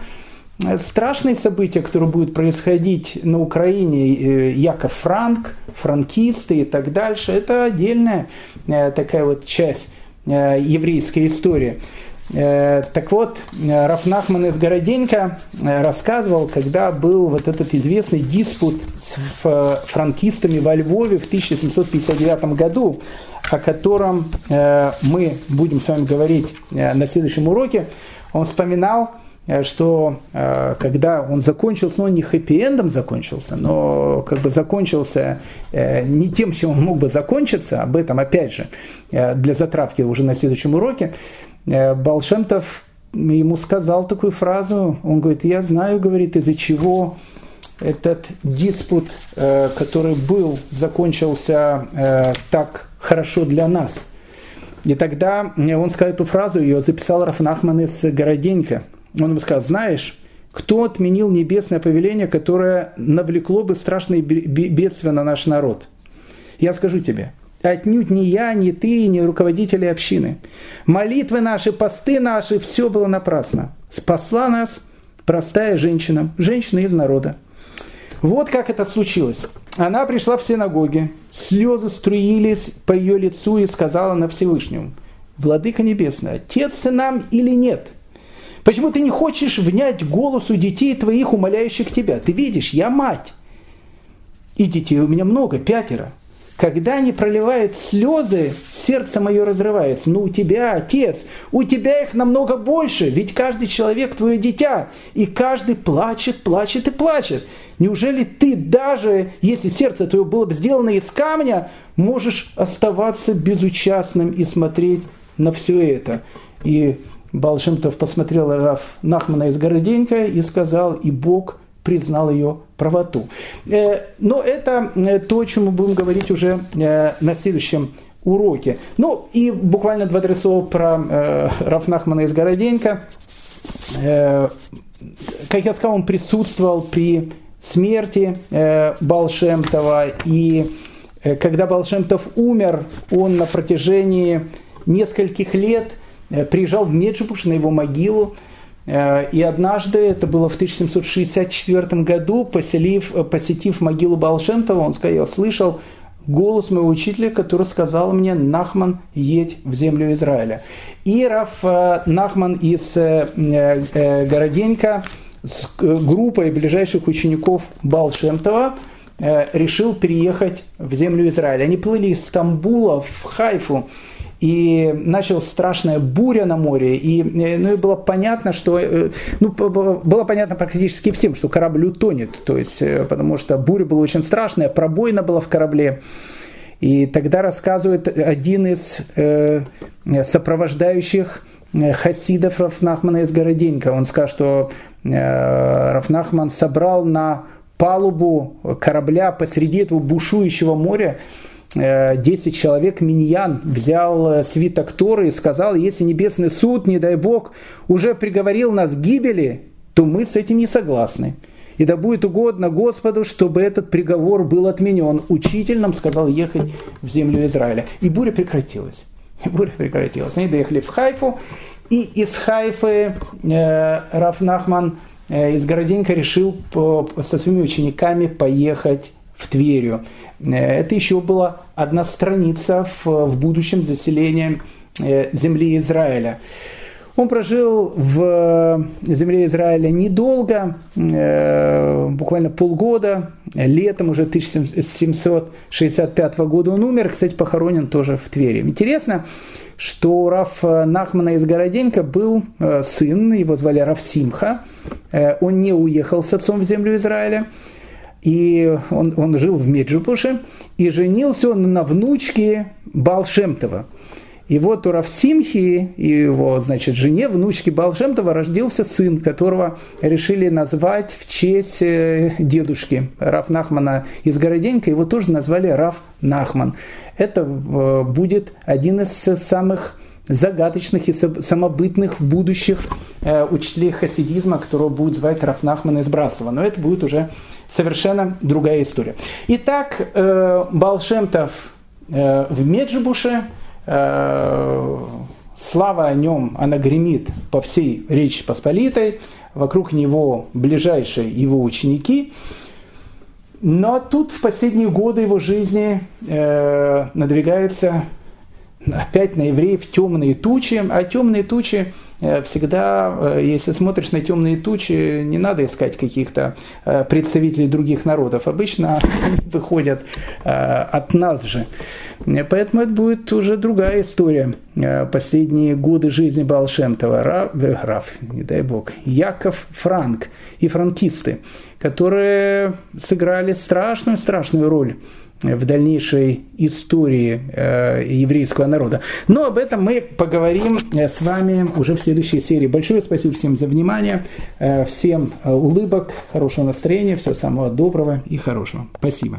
страшные события, которые будут происходить на Украине, э, Яков Франк, франкисты и так дальше, это отдельная э, такая вот часть э, еврейской истории. Так вот, Рафнахман из Городенька рассказывал, когда был вот этот известный диспут с франкистами во Львове в 1759 году, о котором мы будем с вами говорить на следующем уроке, он вспоминал, Э, что э, когда он закончился, ну, не хэппи-эндом закончился, но как бы закончился э, не тем, чем он мог бы закончиться, об этом, опять же, для затравки уже на следующем уроке, Балшемтов ему сказал такую фразу, он говорит, я знаю, говорит, из-за чего этот диспут, который был, закончился так хорошо для нас. И тогда он сказал эту фразу, ее записал Рафнахман из Городенька – он ему сказал, знаешь, кто отменил небесное повеление, которое навлекло бы страшные бедствия на наш народ? Я скажу тебе, отнюдь не я, не ты, не руководители общины. Молитвы наши, посты наши, все было напрасно. Спасла нас простая женщина, женщина из народа. Вот как это случилось. Она пришла в синагоге, слезы струились по ее лицу и сказала на Всевышнему, «Владыка Небесный, отец нам или нет?» Почему ты не хочешь внять голосу детей твоих, умоляющих тебя? Ты видишь, я мать. И детей у меня много, пятеро. Когда они проливают слезы, сердце мое разрывается. Ну, у тебя, отец, у тебя их намного больше, ведь каждый человек твое дитя, и каждый плачет, плачет и плачет. Неужели ты даже, если сердце твое было бы сделано из камня, можешь оставаться безучастным и смотреть на все это? И Балшемтов посмотрел Раф Нахмана из Городенька и сказал, и Бог признал ее правоту. Э, но это э, то, о чем мы будем говорить уже э, на следующем уроке. Ну и буквально два-три слова про Раф Нахмана из Городенька. Как я сказал, он присутствовал при смерти Балшемтова. И когда Балшемтов умер, он на протяжении нескольких лет – приезжал в Меджибуш на его могилу, э, и однажды, это было в 1764 году, поселив, э, посетив могилу Балшемтова, он сказал, я слышал голос моего учителя, который сказал мне, Нахман, едь в землю Израиля. И Раф Нахман из Городенька с группой ближайших учеников Балшемтова решил переехать в землю Израиля. Они плыли из Стамбула в Хайфу, и началась страшная буря на море, и, э, ну, и было понятно, что, э, ну, было понятно практически всем, что корабль утонет, то есть, э, потому что буря была очень страшная, пробоина была в корабле, И тогда рассказывает один из э, сопровождающих хасидов Рафнахмана из Городенька. Он сказал, что э, Рафнахман собрал на палубу корабля посреди этого бушующего моря 10 э, человек миньян взял э, свиток Торы и сказал, если небесный суд, не дай Бог, уже приговорил нас к гибели, то мы с этим не согласны. И да будет угодно Господу, чтобы этот приговор был отменен. Учитель нам сказал ехать в землю Израиля. И буря прекратилась. И буря прекратилась. Они доехали в Хайфу, и из Хайфы э, Раф э, из Городенька решил по, со своими учениками поехать в Тверью. Э, это еще была одна страница в, в будущем заселении э, земли Израиля. Он прожил в земле Израиля недолго, э, буквально полгода. Летом уже 1765 года он умер. Кстати, похоронен тоже в Твери. Интересно, что Раф Нахмана из Городенька был сын, его звали Раф Симха. Он не уехал с отцом в землю Израиля и он, он жил в Меджипуше, и женился он на внучке Балшемтова. И вот у Равсимхи и его, значит, жене, внучке Балшемтова родился сын, которого решили назвать в честь э, дедушки Раф Нахмана из Городенька. Его тоже назвали Раф Нахман. Это э, будет один из самых загадочных и самобытных будущих э, учителей хасидизма, которого будет звать Раф Нахман из Брасова. Но это будет уже совершенно другая история. Итак, э, Балшемтов э, в Меджибуше, э, слава о нем, она гремит по всей Речи Посполитой, вокруг него ближайшие его ученики. Но тут в последние годы его жизни надвигается опять на евреев темные тучи, а темные тучи всегда, э, если смотришь на темные тучи, не надо искать каких-то э, представителей других народов. Обычно они выходят от нас же. Поэтому это будет уже другая история. Последние годы жизни Балшемтова, Раф, Раф, не дай бог, Яков Франк и франкисты, которые сыграли страшную-страшную роль в дальнейшей истории э, еврейского народа. Но об этом мы поговорим э, с вами уже в следующей серии. Большое спасибо всем за внимание, э, всем улыбок, хорошего настроения, всего самого доброго и хорошего. Спасибо.